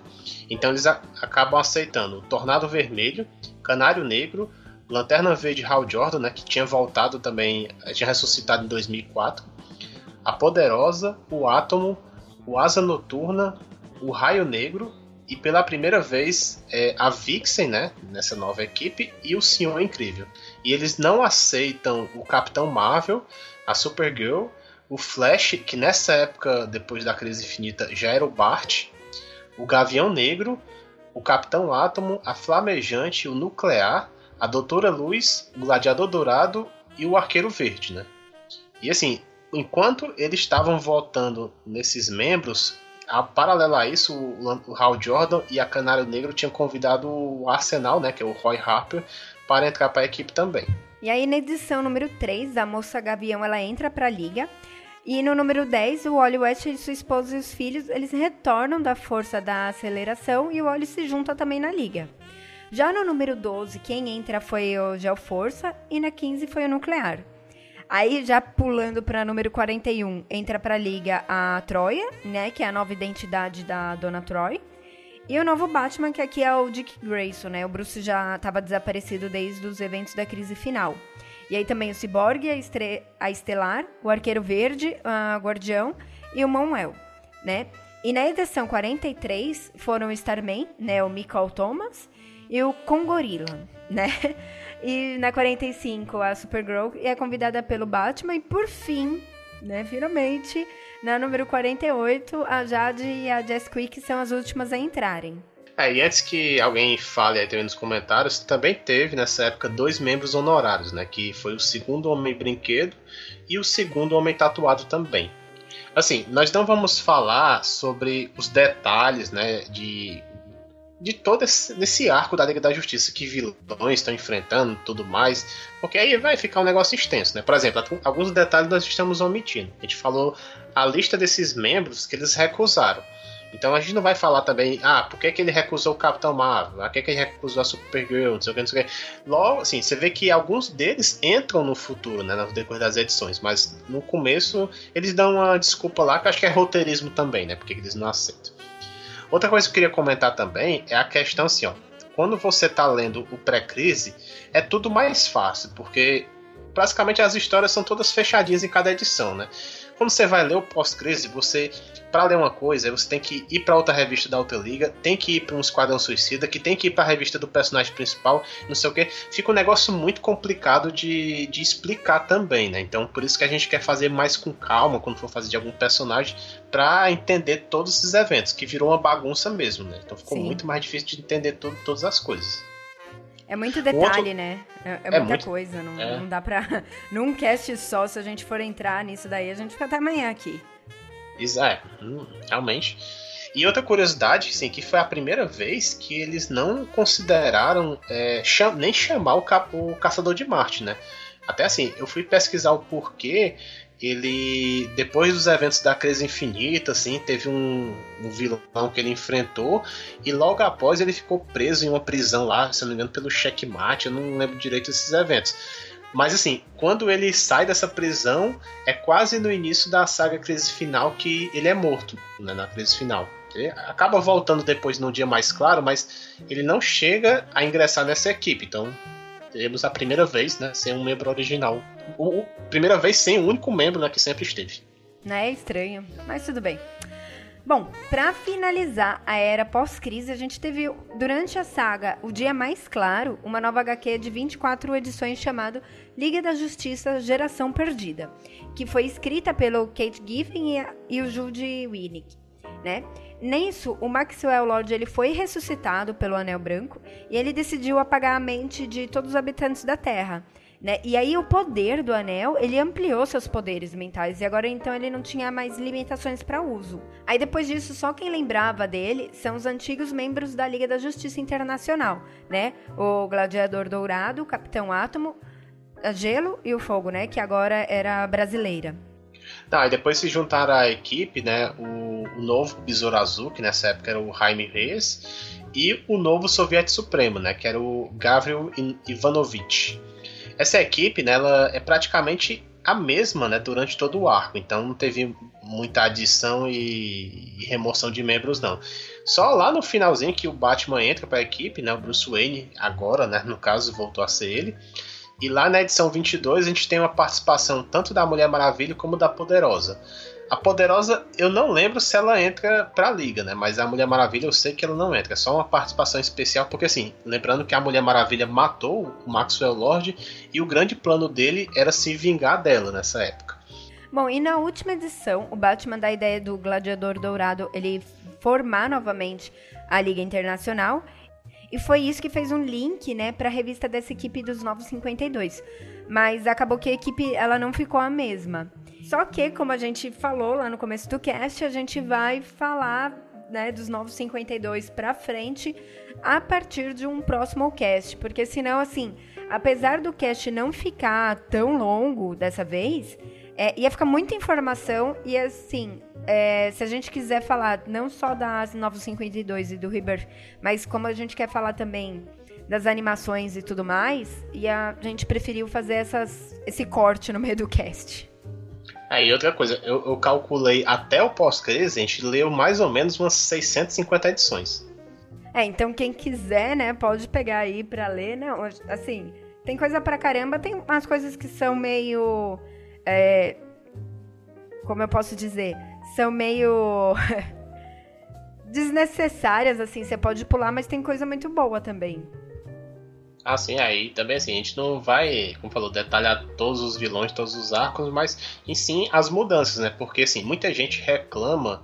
Speaker 2: Então eles acabam aceitando o Tornado Vermelho, Canário Negro, Lanterna Verde Hal Jordan, né? Que tinha voltado também, tinha ressuscitado em 2004, a Poderosa, o Átomo, o Asa Noturna, o Raio Negro e pela primeira vez é, a Vixen, né, nessa nova equipe, e o Senhor Incrível. E eles não aceitam o Capitão Marvel, a Supergirl, o Flash, que nessa época, depois da crise infinita, já era o Bart, o Gavião Negro, o Capitão Átomo, a Flamejante, o Nuclear, a Doutora Luz, o Gladiador Dourado e o Arqueiro Verde, né? E assim, enquanto eles estavam votando nesses membros, a, paralelo a isso, o, o Hal Jordan e a Canário Negro tinham convidado o Arsenal, né, que é o Roy Harper, para entrar para a equipe também.
Speaker 1: E aí na edição número 3, a moça Gavião ela entra para a liga. E no número 10, o Wally West e sua esposa e os filhos, eles retornam da força da aceleração e o Wally se junta também na liga. Já no número 12, quem entra foi o Geoforça e na 15 foi o Nuclear. Aí, já pulando para número 41, entra para a liga a Troia, né? Que é a nova identidade da Dona Troy. E o novo Batman, que aqui é o Dick Grayson, né? O Bruce já estava desaparecido desde os eventos da crise final. E aí também o Cyborg, a, Estre a Estelar, o Arqueiro Verde, o Guardião e o Manuel, né? E na edição 43 foram o Starman, né? O Michael Thomas e o Congorilla, né? E na 45, a Supergirl é convidada pelo Batman. E por fim, né, finalmente, na número 48, a Jade e a Jess Quick são as últimas a entrarem.
Speaker 2: É, e antes que alguém fale aí também nos comentários, também teve nessa época dois membros honorários, né? Que foi o segundo Homem Brinquedo e o segundo Homem Tatuado também. Assim, nós não vamos falar sobre os detalhes, né? De de todo esse, esse arco da Liga da Justiça que vilões estão enfrentando tudo mais, porque aí vai ficar um negócio extenso, né? Por exemplo, alguns detalhes nós estamos omitindo. A gente falou a lista desses membros que eles recusaram. Então a gente não vai falar também, ah, por que, que ele recusou o Capitão Marvel? Por que, que ele recusou a Supergirl? Não sei o que, não sei o que. Logo, assim, você vê que alguns deles entram no futuro, né, no decorrer das edições, mas no começo eles dão uma desculpa lá, que acho que é roteirismo também, né, porque eles não aceitam. Outra coisa que eu queria comentar também é a questão assim, ó. Quando você está lendo o pré-crise, é tudo mais fácil, porque basicamente as histórias são todas fechadinhas em cada edição, né? Quando você vai ler o pós-crise, você para ler uma coisa, você tem que ir para outra revista da outra liga, tem que ir para um Esquadrão Suicida, que tem que ir para a revista do personagem principal, não sei o que. Fica um negócio muito complicado de, de explicar também, né? Então, por isso que a gente quer fazer mais com calma quando for fazer de algum personagem, para entender todos esses eventos, que virou uma bagunça mesmo, né? Então ficou Sim. muito mais difícil de entender tudo, todas as coisas.
Speaker 1: É muito detalhe, outro... né? É, é, é muita muito... coisa. Não, é. não dá pra. Num cast só, se a gente for entrar nisso daí, a gente fica até amanhã aqui.
Speaker 2: Exato, é, hum, realmente. E outra curiosidade, sim, que foi a primeira vez que eles não consideraram é, cham nem chamar o, ca o Caçador de Marte, né? Até assim, eu fui pesquisar o porquê ele depois dos eventos da crise infinita assim teve um, um, vilão que ele enfrentou e logo após ele ficou preso em uma prisão lá se não me engano pelo checkmate eu não lembro direito desses eventos mas assim quando ele sai dessa prisão é quase no início da saga crise final que ele é morto né, na crise final ele acaba voltando depois num dia mais claro mas ele não chega a ingressar nessa equipe então teremos a primeira vez, né, sem um membro original. O, o primeira vez sem o único membro, né, que sempre esteve.
Speaker 1: É estranho, mas tudo bem. Bom, para finalizar a era pós-crise, a gente teve durante a saga O Dia Mais Claro, uma nova HQ de 24 edições chamado Liga da Justiça Geração Perdida, que foi escrita pelo Kate Giffen e, e o Jude Winnick, né? Nisso, o Maxwell Lord ele foi ressuscitado pelo Anel Branco e ele decidiu apagar a mente de todos os habitantes da Terra. Né? E aí o poder do anel, ele ampliou seus poderes mentais e agora então ele não tinha mais limitações para uso. Aí depois disso, só quem lembrava dele são os antigos membros da Liga da Justiça Internacional, né? O Gladiador Dourado, o Capitão Átomo, a Gelo e o Fogo, né? Que agora era brasileira.
Speaker 2: Tá, e depois se juntaram à equipe, né, o, o, novo Besouro Azul, que nessa época era o Jaime Reis, e o novo Soviete Supremo, né, que era o Gavril Ivanovich. Essa equipe, né, ela é praticamente a mesma, né, durante todo o arco, então não teve muita adição e, e remoção de membros, não. Só lá no finalzinho que o Batman entra para a equipe, né, o Bruce Wayne agora, né, no caso voltou a ser ele, e lá na edição 22 a gente tem uma participação tanto da Mulher Maravilha como da Poderosa. A Poderosa, eu não lembro se ela entra pra liga, né? Mas a Mulher Maravilha eu sei que ela não entra. É só uma participação especial, porque assim, lembrando que a Mulher Maravilha matou o Maxwell Lord e o grande plano dele era se vingar dela nessa época.
Speaker 1: Bom, e na última edição, o Batman dá a ideia do Gladiador Dourado ele formar novamente a Liga Internacional e foi isso que fez um link, né, para a revista dessa equipe dos Novos 52. Mas acabou que a equipe ela não ficou a mesma. Só que, como a gente falou lá no começo do cast, a gente vai falar né, dos Novos 52 para frente a partir de um próximo cast, porque senão assim, apesar do cast não ficar tão longo dessa vez, é, ia ficar muita informação e assim, é, se a gente quiser falar não só das Novos 52 e do Rebirth, mas como a gente quer falar também das animações e tudo mais, e a gente preferiu fazer essas, esse corte no meio do cast.
Speaker 2: Aí, outra coisa, eu, eu calculei até o pós-crise, a gente leu mais ou menos umas 650 edições.
Speaker 1: É, então quem quiser, né, pode pegar aí pra ler, né? Assim, tem coisa pra caramba, tem umas coisas que são meio. É, como eu posso dizer? são meio desnecessárias, assim. Você pode pular, mas tem coisa muito boa também.
Speaker 2: Ah, sim, aí também assim, a gente não vai, como falou, detalhar todos os vilões, todos os arcos, mas em sim as mudanças, né? Porque assim, muita gente reclama,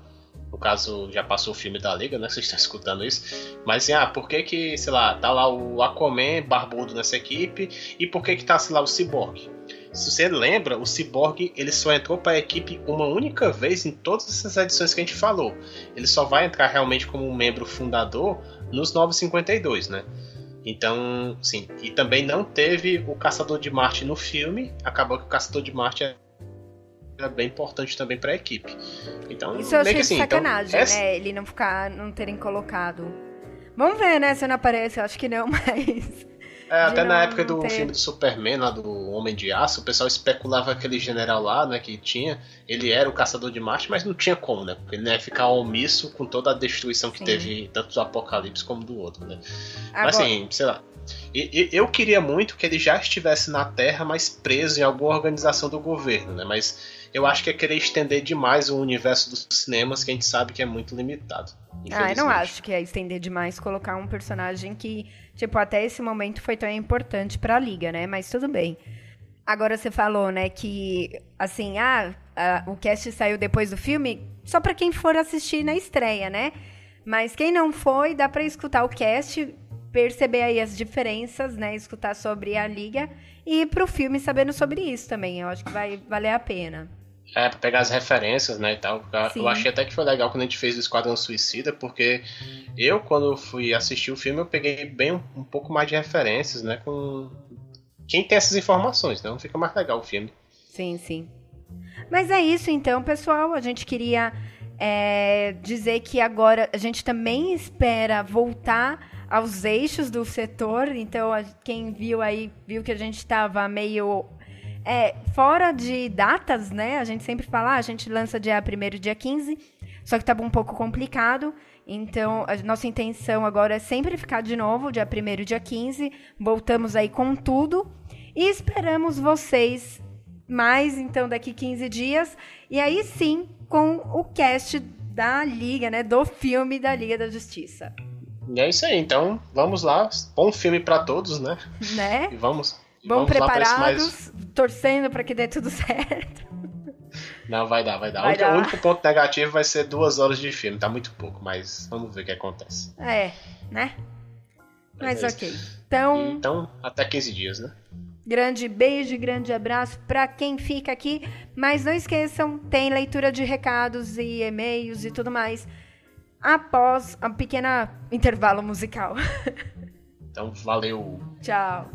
Speaker 2: no caso já passou o filme da Liga, né? Vocês estão escutando isso, mas assim, ah, por que que, sei lá, tá lá o Aquaman barbudo nessa equipe e por que que tá, sei lá, o Cyborg? Se você lembra, o Cyborg ele só entrou para a equipe uma única vez em todas essas edições que a gente falou. Ele só vai entrar realmente como um membro fundador nos 952, né? Então, sim, e também não teve o Caçador de Marte no filme. Acabou que o Caçador de Marte era bem importante também para a equipe. Então,
Speaker 1: isso eu achei que, assim, então, sacanagem, então, né? Ele não ficar, não terem colocado. Vamos ver, né? Se não aparece, eu acho que não, mas
Speaker 2: é, até na época do ter... filme do Superman, lá do Homem de Aço, o pessoal especulava aquele general lá, né, que tinha, ele era o caçador de Marte, mas não tinha como, né? Porque ele ia ficar omisso com toda a destruição que Sim. teve, tanto do Apocalipse como do outro, né? Agora... Mas assim, sei lá. Eu queria muito que ele já estivesse na Terra, mas preso em alguma organização do governo, né? Mas eu acho que é querer estender demais o universo dos cinemas, que a gente sabe que é muito limitado.
Speaker 1: Ah, eu não acho que é estender demais colocar um personagem que tipo, até esse momento foi tão importante para a liga, né? Mas tudo bem. Agora você falou, né, que assim, ah, o cast saiu depois do filme, só para quem for assistir na estreia, né? Mas quem não foi, dá para escutar o cast perceber aí as diferenças, né? Escutar sobre a liga e ir pro filme sabendo sobre isso também. Eu acho que vai valer a pena.
Speaker 2: É, pra pegar as referências, né, e tal. Sim. Eu achei até que foi legal quando a gente fez o Esquadrão Suicida, porque eu, quando fui assistir o filme, eu peguei bem um, um pouco mais de referências, né, com quem tem essas informações, né, não fica mais legal o filme.
Speaker 1: Sim, sim. Mas é isso então, pessoal. A gente queria é, dizer que agora a gente também espera voltar aos eixos do setor. Então, quem viu aí, viu que a gente estava meio é, fora de datas, né? A gente sempre fala, ah, a gente lança dia 1 dia 15, só que estava um pouco complicado. Então, a nossa intenção agora é sempre ficar de novo, dia 1 dia 15. Voltamos aí com tudo. E esperamos vocês mais, então, daqui 15 dias. E aí sim, com o cast da Liga, né? Do filme da Liga da Justiça.
Speaker 2: E é isso aí, então vamos lá. Bom filme para todos, né?
Speaker 1: Né?
Speaker 2: E vamos.
Speaker 1: Vamos preparados, mais... torcendo para que dê tudo certo.
Speaker 2: Não, vai dar, vai dar. Vai o, dar. único ponto negativo vai ser duas horas de filme, tá muito pouco, mas vamos ver o que acontece.
Speaker 1: É, né? Mas, mas é ok. Então.
Speaker 2: Então, até 15 dias, né?
Speaker 1: Grande beijo e grande abraço para quem fica aqui. Mas não esqueçam, tem leitura de recados e e-mails e tudo mais após a pequena intervalo musical.
Speaker 2: Então, valeu.
Speaker 1: Tchau.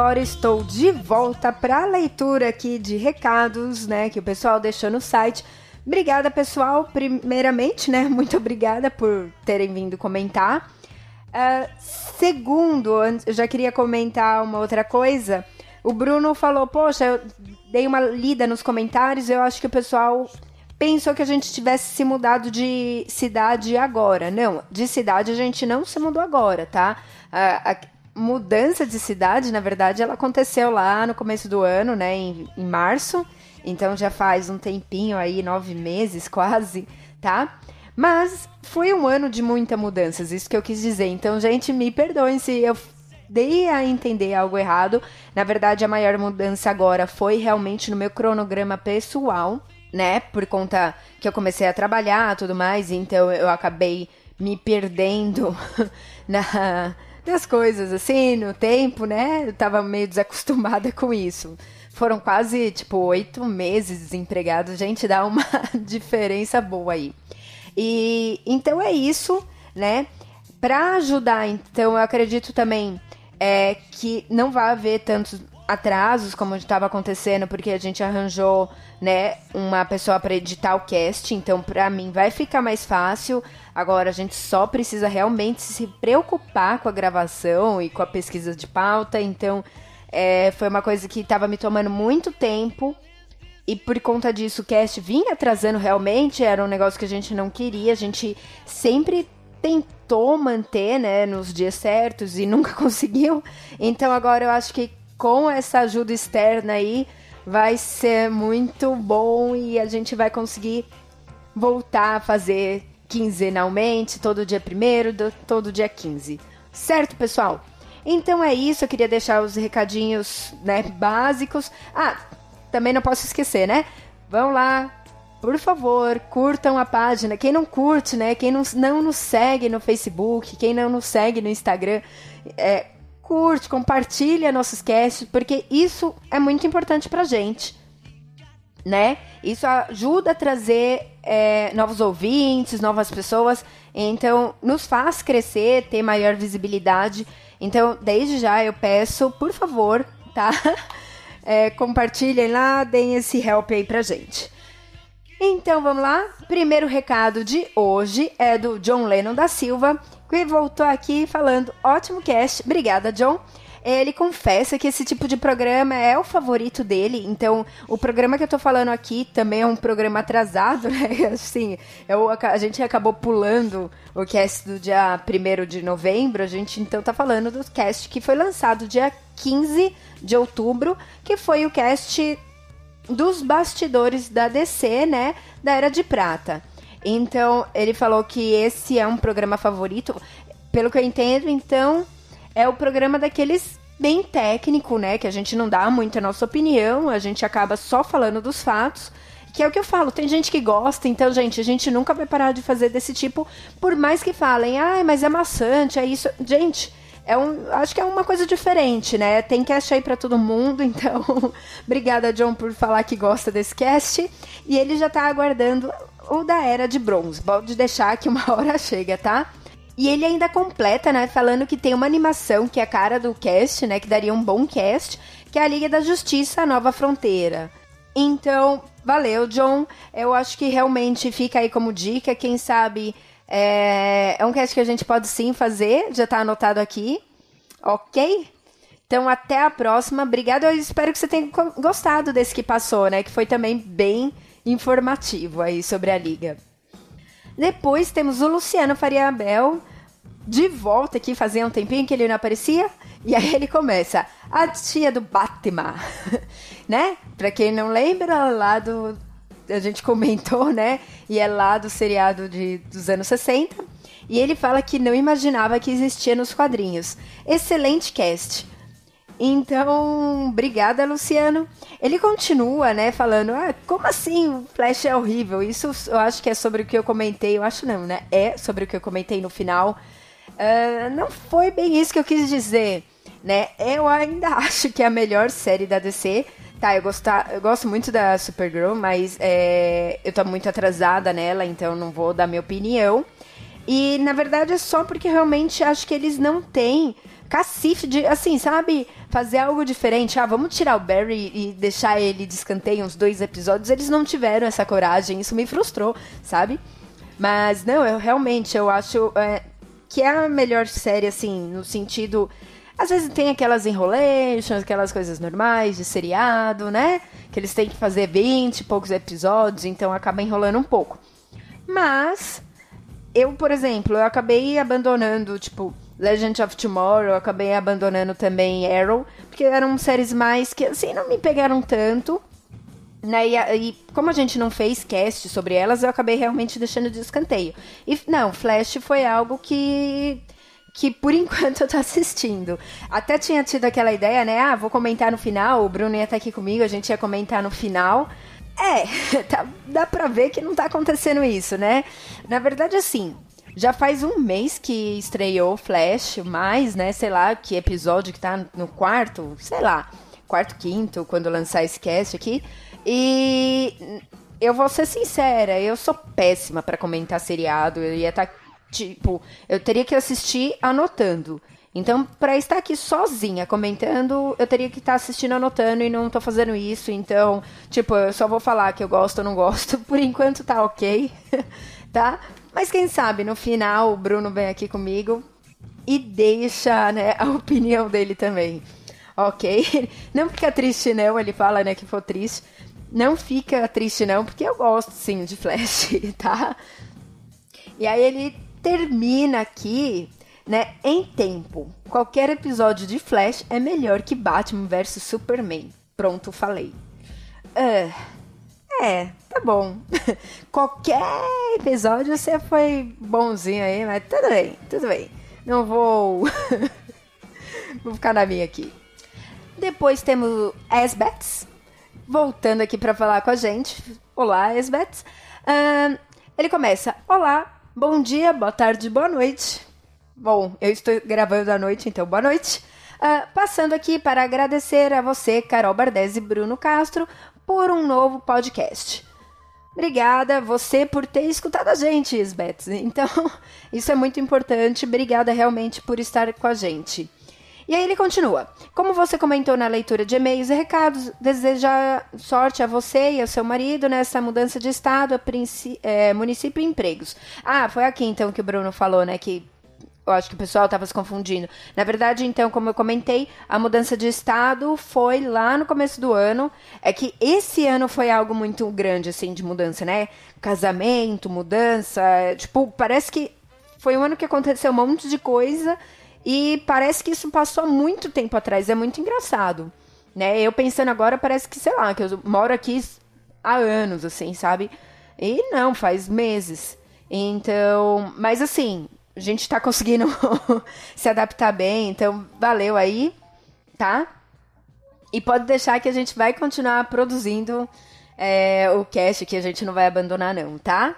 Speaker 1: Agora estou de volta para a leitura aqui de recados, né, que o pessoal deixou no site. Obrigada, pessoal. Primeiramente, né, muito obrigada por terem vindo comentar. Uh, segundo, eu já queria comentar uma outra coisa. O Bruno falou: Poxa, eu dei uma lida nos comentários. Eu acho que o pessoal pensou que a gente tivesse se mudado de cidade agora. Não, de cidade a gente não se mudou agora, tá? Uh, mudança de cidade, na verdade, ela aconteceu lá no começo do ano, né, em, em março. Então já faz um tempinho aí, nove meses quase, tá? Mas foi um ano de muitas mudanças, isso que eu quis dizer. Então, gente, me perdoem se eu dei a entender algo errado. Na verdade, a maior mudança agora foi realmente no meu cronograma pessoal, né? Por conta que eu comecei a trabalhar tudo mais, então eu acabei me perdendo na das coisas, assim, no tempo, né? Eu tava meio desacostumada com isso. Foram quase, tipo, oito meses desempregados. Gente, dá uma diferença boa aí. E então é isso, né? Para ajudar, então, eu acredito também é, que não vai haver tantos atrasos como estava acontecendo, porque a gente arranjou, né, uma pessoa para editar o cast, então para mim vai ficar mais fácil. Agora a gente só precisa realmente se preocupar com a gravação e com a pesquisa de pauta, então é, foi uma coisa que estava me tomando muito tempo. E por conta disso o cast vinha atrasando realmente, era um negócio que a gente não queria, a gente sempre tentou manter, né, nos dias certos e nunca conseguiu. Então agora eu acho que com essa ajuda externa aí vai ser muito bom e a gente vai conseguir voltar a fazer quinzenalmente, todo dia primeiro, todo dia 15. Certo, pessoal? Então é isso, eu queria deixar os recadinhos, né, básicos. Ah, também não posso esquecer, né? Vão lá, por favor, curtam a página. Quem não curte, né? Quem não, não nos segue no Facebook, quem não nos segue no Instagram, é, curte, compartilha nossos casts, porque isso é muito importante pra gente. Né? Isso ajuda a trazer é, novos ouvintes, novas pessoas. Então, nos faz crescer, ter maior visibilidade. Então, desde já eu peço, por favor, tá? É, compartilhem lá, deem esse help aí pra gente. Então vamos lá. Primeiro recado de hoje é do John Lennon da Silva, que voltou aqui falando: ótimo cast. Obrigada, John. Ele confessa que esse tipo de programa é o favorito dele. Então, o programa que eu tô falando aqui também é um programa atrasado, né? Assim, eu, a gente acabou pulando o cast do dia 1 de novembro. A gente então tá falando do cast que foi lançado dia 15 de outubro, que foi o cast dos bastidores da DC, né? Da Era de Prata. Então, ele falou que esse é um programa favorito. Pelo que eu entendo, então, é o programa daqueles bem técnico, né? Que a gente não dá muito a nossa opinião, a gente acaba só falando dos fatos. Que é o que eu falo, tem gente que gosta, então, gente, a gente nunca vai parar de fazer desse tipo, por mais que falem, ah, mas é maçante, é isso. Gente, é um, acho que é uma coisa diferente, né? Tem cast aí para todo mundo, então obrigada, John, por falar que gosta desse cast. E ele já tá aguardando o da Era de Bronze. Pode deixar que uma hora chega, tá? E ele ainda completa, né, falando que tem uma animação que é a cara do cast, né, que daria um bom cast, que é a Liga da Justiça Nova Fronteira. Então, valeu, John. Eu acho que realmente fica aí como dica, quem sabe é, é um cast que a gente pode sim fazer, já está anotado aqui, ok? Então, até a próxima. Obrigada. Eu espero que você tenha gostado desse que passou, né? Que foi também bem informativo aí sobre a liga. Depois temos o Luciano Faria Abel de volta aqui, fazia um tempinho que ele não aparecia. E aí ele começa, a tia do Batman, né? Pra quem não lembra, lá do a gente comentou, né? E é lá do seriado de, dos anos 60. E ele fala que não imaginava que existia nos quadrinhos. Excelente cast. Então, obrigada, Luciano. Ele continua, né, falando: ah, como assim o Flash é horrível? Isso eu acho que é sobre o que eu comentei. Eu acho não, né? É sobre o que eu comentei no final. Uh, não foi bem isso que eu quis dizer, né? Eu ainda acho que é a melhor série da DC. Tá, eu, gostar, eu gosto muito da Supergirl, mas é, eu tô muito atrasada nela, então não vou dar minha opinião. E na verdade é só porque realmente acho que eles não têm cacife de, assim, sabe, fazer algo diferente. Ah, vamos tirar o Barry e deixar ele de escanteio uns dois episódios. Eles não tiveram essa coragem, isso me frustrou, sabe? Mas não, eu realmente eu acho é, que é a melhor série, assim, no sentido às vezes tem aquelas enrolations, aquelas coisas normais de seriado, né? Que eles têm que fazer 20 e poucos episódios, então acaba enrolando um pouco. Mas, eu, por exemplo, eu acabei abandonando, tipo, Legend of Tomorrow, eu acabei abandonando também Arrow, porque eram séries mais que, assim, não me pegaram tanto. Né, e, e, como a gente não fez cast sobre elas, eu acabei realmente deixando de escanteio. E não, Flash foi algo que que por enquanto eu tô assistindo. Até tinha tido aquela ideia, né? Ah, vou comentar no final, o Bruno ia estar aqui comigo, a gente ia comentar no final. É, tá, dá pra ver que não tá acontecendo isso, né? Na verdade, assim, já faz um mês que estreou Flash, mais, né? Sei lá, que episódio que tá no quarto, sei lá, quarto, quinto, quando lançar esse cast aqui. E eu vou ser sincera, eu sou péssima para comentar seriado. Eu ia estar tá tipo, eu teria que assistir anotando. Então, para estar aqui sozinha comentando, eu teria que estar assistindo anotando e não tô fazendo isso. Então, tipo, eu só vou falar que eu gosto ou não gosto. Por enquanto tá ok, tá? Mas quem sabe no final o Bruno vem aqui comigo e deixa, né, a opinião dele também. Ok? Não fica triste não, ele fala, né, que foi triste. não fica triste não, porque eu gosto sim de Flash, tá? E aí ele termina aqui, né, em tempo. Qualquer episódio de Flash é melhor que Batman vs Superman. Pronto, falei. Uh, é, tá bom. Qualquer episódio você foi bonzinho aí, mas tudo bem, tudo bem. Não vou. vou ficar na minha aqui. Depois temos Asbets, voltando aqui para falar com a gente. Olá, Asbets. Uh, ele começa: Olá, bom dia, boa tarde, boa noite. Bom, eu estou gravando à noite, então boa noite. Uh, passando aqui para agradecer a você, Carol Bardesi e Bruno Castro, por um novo podcast. Obrigada você por ter escutado a gente, Isbeth. Então, isso é muito importante. Obrigada realmente por estar com a gente. E aí ele continua. Como você comentou na leitura de e-mails e recados, deseja sorte a você e ao seu marido nessa mudança de estado, a é, município e empregos. Ah, foi aqui então que o Bruno falou, né? Que eu acho que o pessoal estava se confundindo. Na verdade, então, como eu comentei, a mudança de estado foi lá no começo do ano. É que esse ano foi algo muito grande, assim, de mudança, né? Casamento, mudança. Tipo, parece que foi um ano que aconteceu um monte de coisa e parece que isso passou há muito tempo atrás. É muito engraçado. Né? Eu pensando agora, parece que, sei lá, que eu moro aqui há anos, assim, sabe? E não, faz meses. Então, mas assim, a gente tá conseguindo se adaptar bem, então valeu aí, tá? E pode deixar que a gente vai continuar produzindo é, o cast que a gente não vai abandonar, não, tá?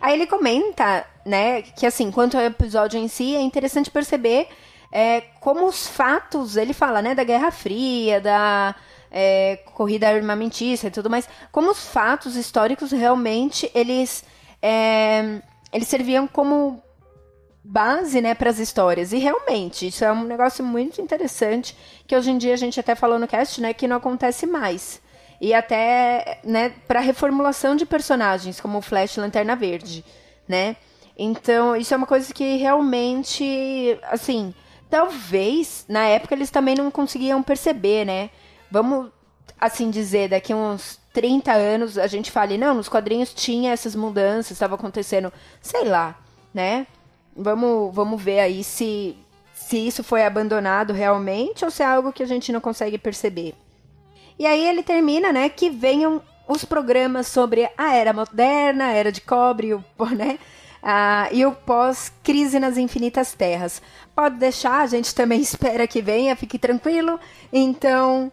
Speaker 1: Aí ele comenta, né, que assim, quanto ao episódio em si, é interessante perceber é, como os fatos, ele fala, né, da Guerra Fria, da é, corrida armamentista e tudo mais, como os fatos históricos realmente, eles, eles serviam como base, né, para as histórias. E realmente, isso é um negócio muito interessante, que hoje em dia a gente até falou no cast, né, que não acontece mais e até né, para reformulação de personagens, como o Flash Lanterna Verde, né? Então, isso é uma coisa que realmente, assim, talvez na época eles também não conseguiam perceber, né? Vamos assim dizer, daqui uns 30 anos a gente fale, não, nos quadrinhos tinha essas mudanças, estava acontecendo, sei lá, né? Vamos, vamos ver aí se se isso foi abandonado realmente ou se é algo que a gente não consegue perceber. E aí ele termina, né, que venham os programas sobre a era moderna, a era de cobre, o, né, ah, e o pós-crise nas infinitas terras. Pode deixar, a gente também espera que venha, fique tranquilo. Então,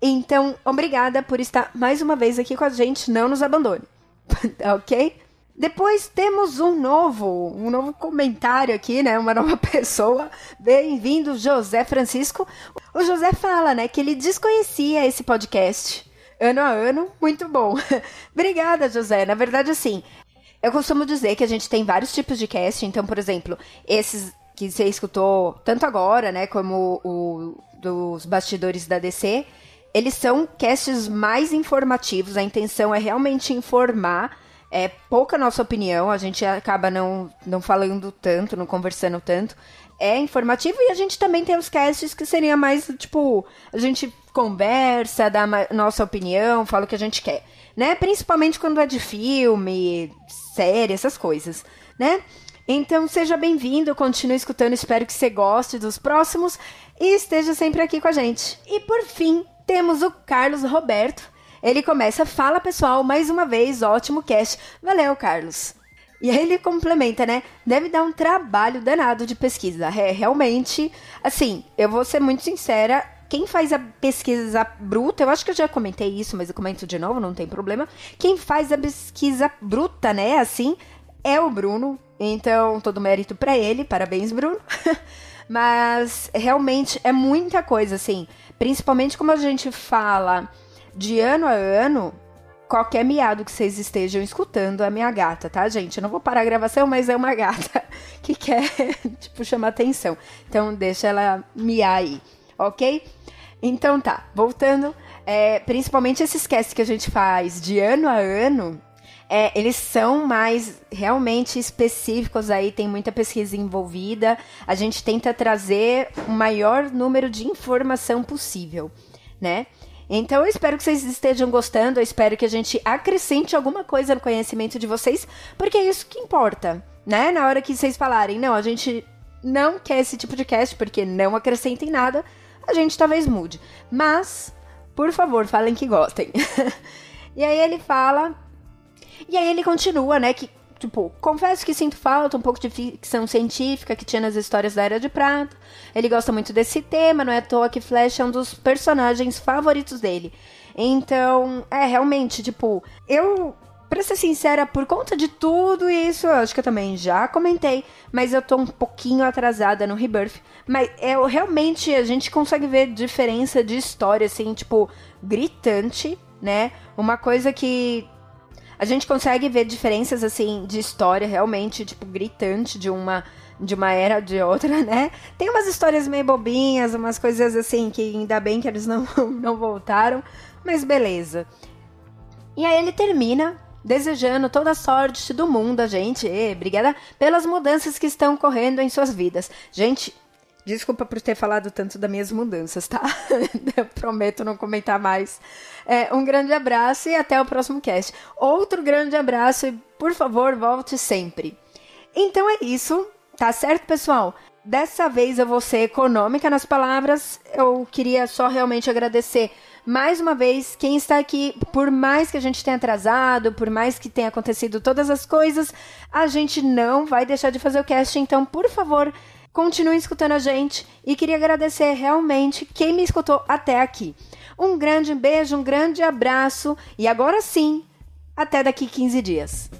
Speaker 1: então, obrigada por estar mais uma vez aqui com a gente. Não nos abandone, ok? Depois temos um novo, um novo comentário aqui, né? Uma nova pessoa. Bem-vindo, José Francisco. O José fala, né, que ele desconhecia esse podcast. Ano a ano, muito bom. Obrigada, José. Na verdade, assim, eu costumo dizer que a gente tem vários tipos de cast. Então, por exemplo, esses que você escutou tanto agora, né, como o dos bastidores da DC, eles são casts mais informativos. A intenção é realmente informar é pouca nossa opinião, a gente acaba não, não falando tanto, não conversando tanto. É informativo e a gente também tem os casts que seria mais, tipo, a gente conversa, dá nossa opinião, fala o que a gente quer, né? Principalmente quando é de filme, série, essas coisas, né? Então seja bem-vindo, continue escutando, espero que você goste dos próximos e esteja sempre aqui com a gente. E por fim, temos o Carlos Roberto, ele começa, fala pessoal, mais uma vez, ótimo cast. Valeu, Carlos. E aí ele complementa, né? Deve dar um trabalho danado de pesquisa. É, realmente, assim, eu vou ser muito sincera, quem faz a pesquisa bruta, eu acho que eu já comentei isso, mas eu comento de novo, não tem problema. Quem faz a pesquisa bruta, né, assim, é o Bruno. Então, todo mérito para ele. Parabéns, Bruno. mas realmente é muita coisa, assim. Principalmente como a gente fala de ano a ano, qualquer miado que vocês estejam escutando é minha gata, tá, gente? Eu não vou parar a gravação, mas é uma gata que quer, tipo, chamar atenção. Então, deixa ela miar aí, ok? Então, tá, voltando. É, principalmente esses casts que a gente faz de ano a ano, é, eles são mais realmente específicos aí, tem muita pesquisa envolvida. A gente tenta trazer o maior número de informação possível, né? Então eu espero que vocês estejam gostando, eu espero que a gente acrescente alguma coisa no conhecimento de vocês, porque é isso que importa, né? Na hora que vocês falarem, não, a gente não quer esse tipo de cast porque não acrescentem nada, a gente talvez mude. Mas, por favor, falem que gostem. e aí ele fala. E aí ele continua, né? Que Tipo, confesso que sinto falta um pouco de ficção científica que tinha nas histórias da Era de Prata. Ele gosta muito desse tema, não é à toa que Flash é um dos personagens favoritos dele. Então, é realmente, tipo, eu Pra ser sincera, por conta de tudo isso, eu acho que eu também já comentei, mas eu tô um pouquinho atrasada no Rebirth. Mas é realmente a gente consegue ver diferença de história, assim, tipo, gritante, né? Uma coisa que a gente consegue ver diferenças, assim, de história realmente, tipo, gritante de uma de uma era de outra, né? Tem umas histórias meio bobinhas, umas coisas assim que ainda bem que eles não, não voltaram, mas beleza. E aí ele termina desejando toda a sorte do mundo a gente. E, obrigada pelas mudanças que estão ocorrendo em suas vidas. Gente, Desculpa por ter falado tanto das minhas mudanças, tá? Eu prometo não comentar mais. É, um grande abraço e até o próximo cast. Outro grande abraço e, por favor, volte sempre. Então é isso, tá certo, pessoal? Dessa vez eu vou ser econômica nas palavras. Eu queria só realmente agradecer mais uma vez quem está aqui. Por mais que a gente tenha atrasado, por mais que tenha acontecido todas as coisas, a gente não vai deixar de fazer o cast. Então, por favor, Continue escutando a gente e queria agradecer realmente quem me escutou até aqui. Um grande beijo, um grande abraço e agora sim, até daqui 15 dias.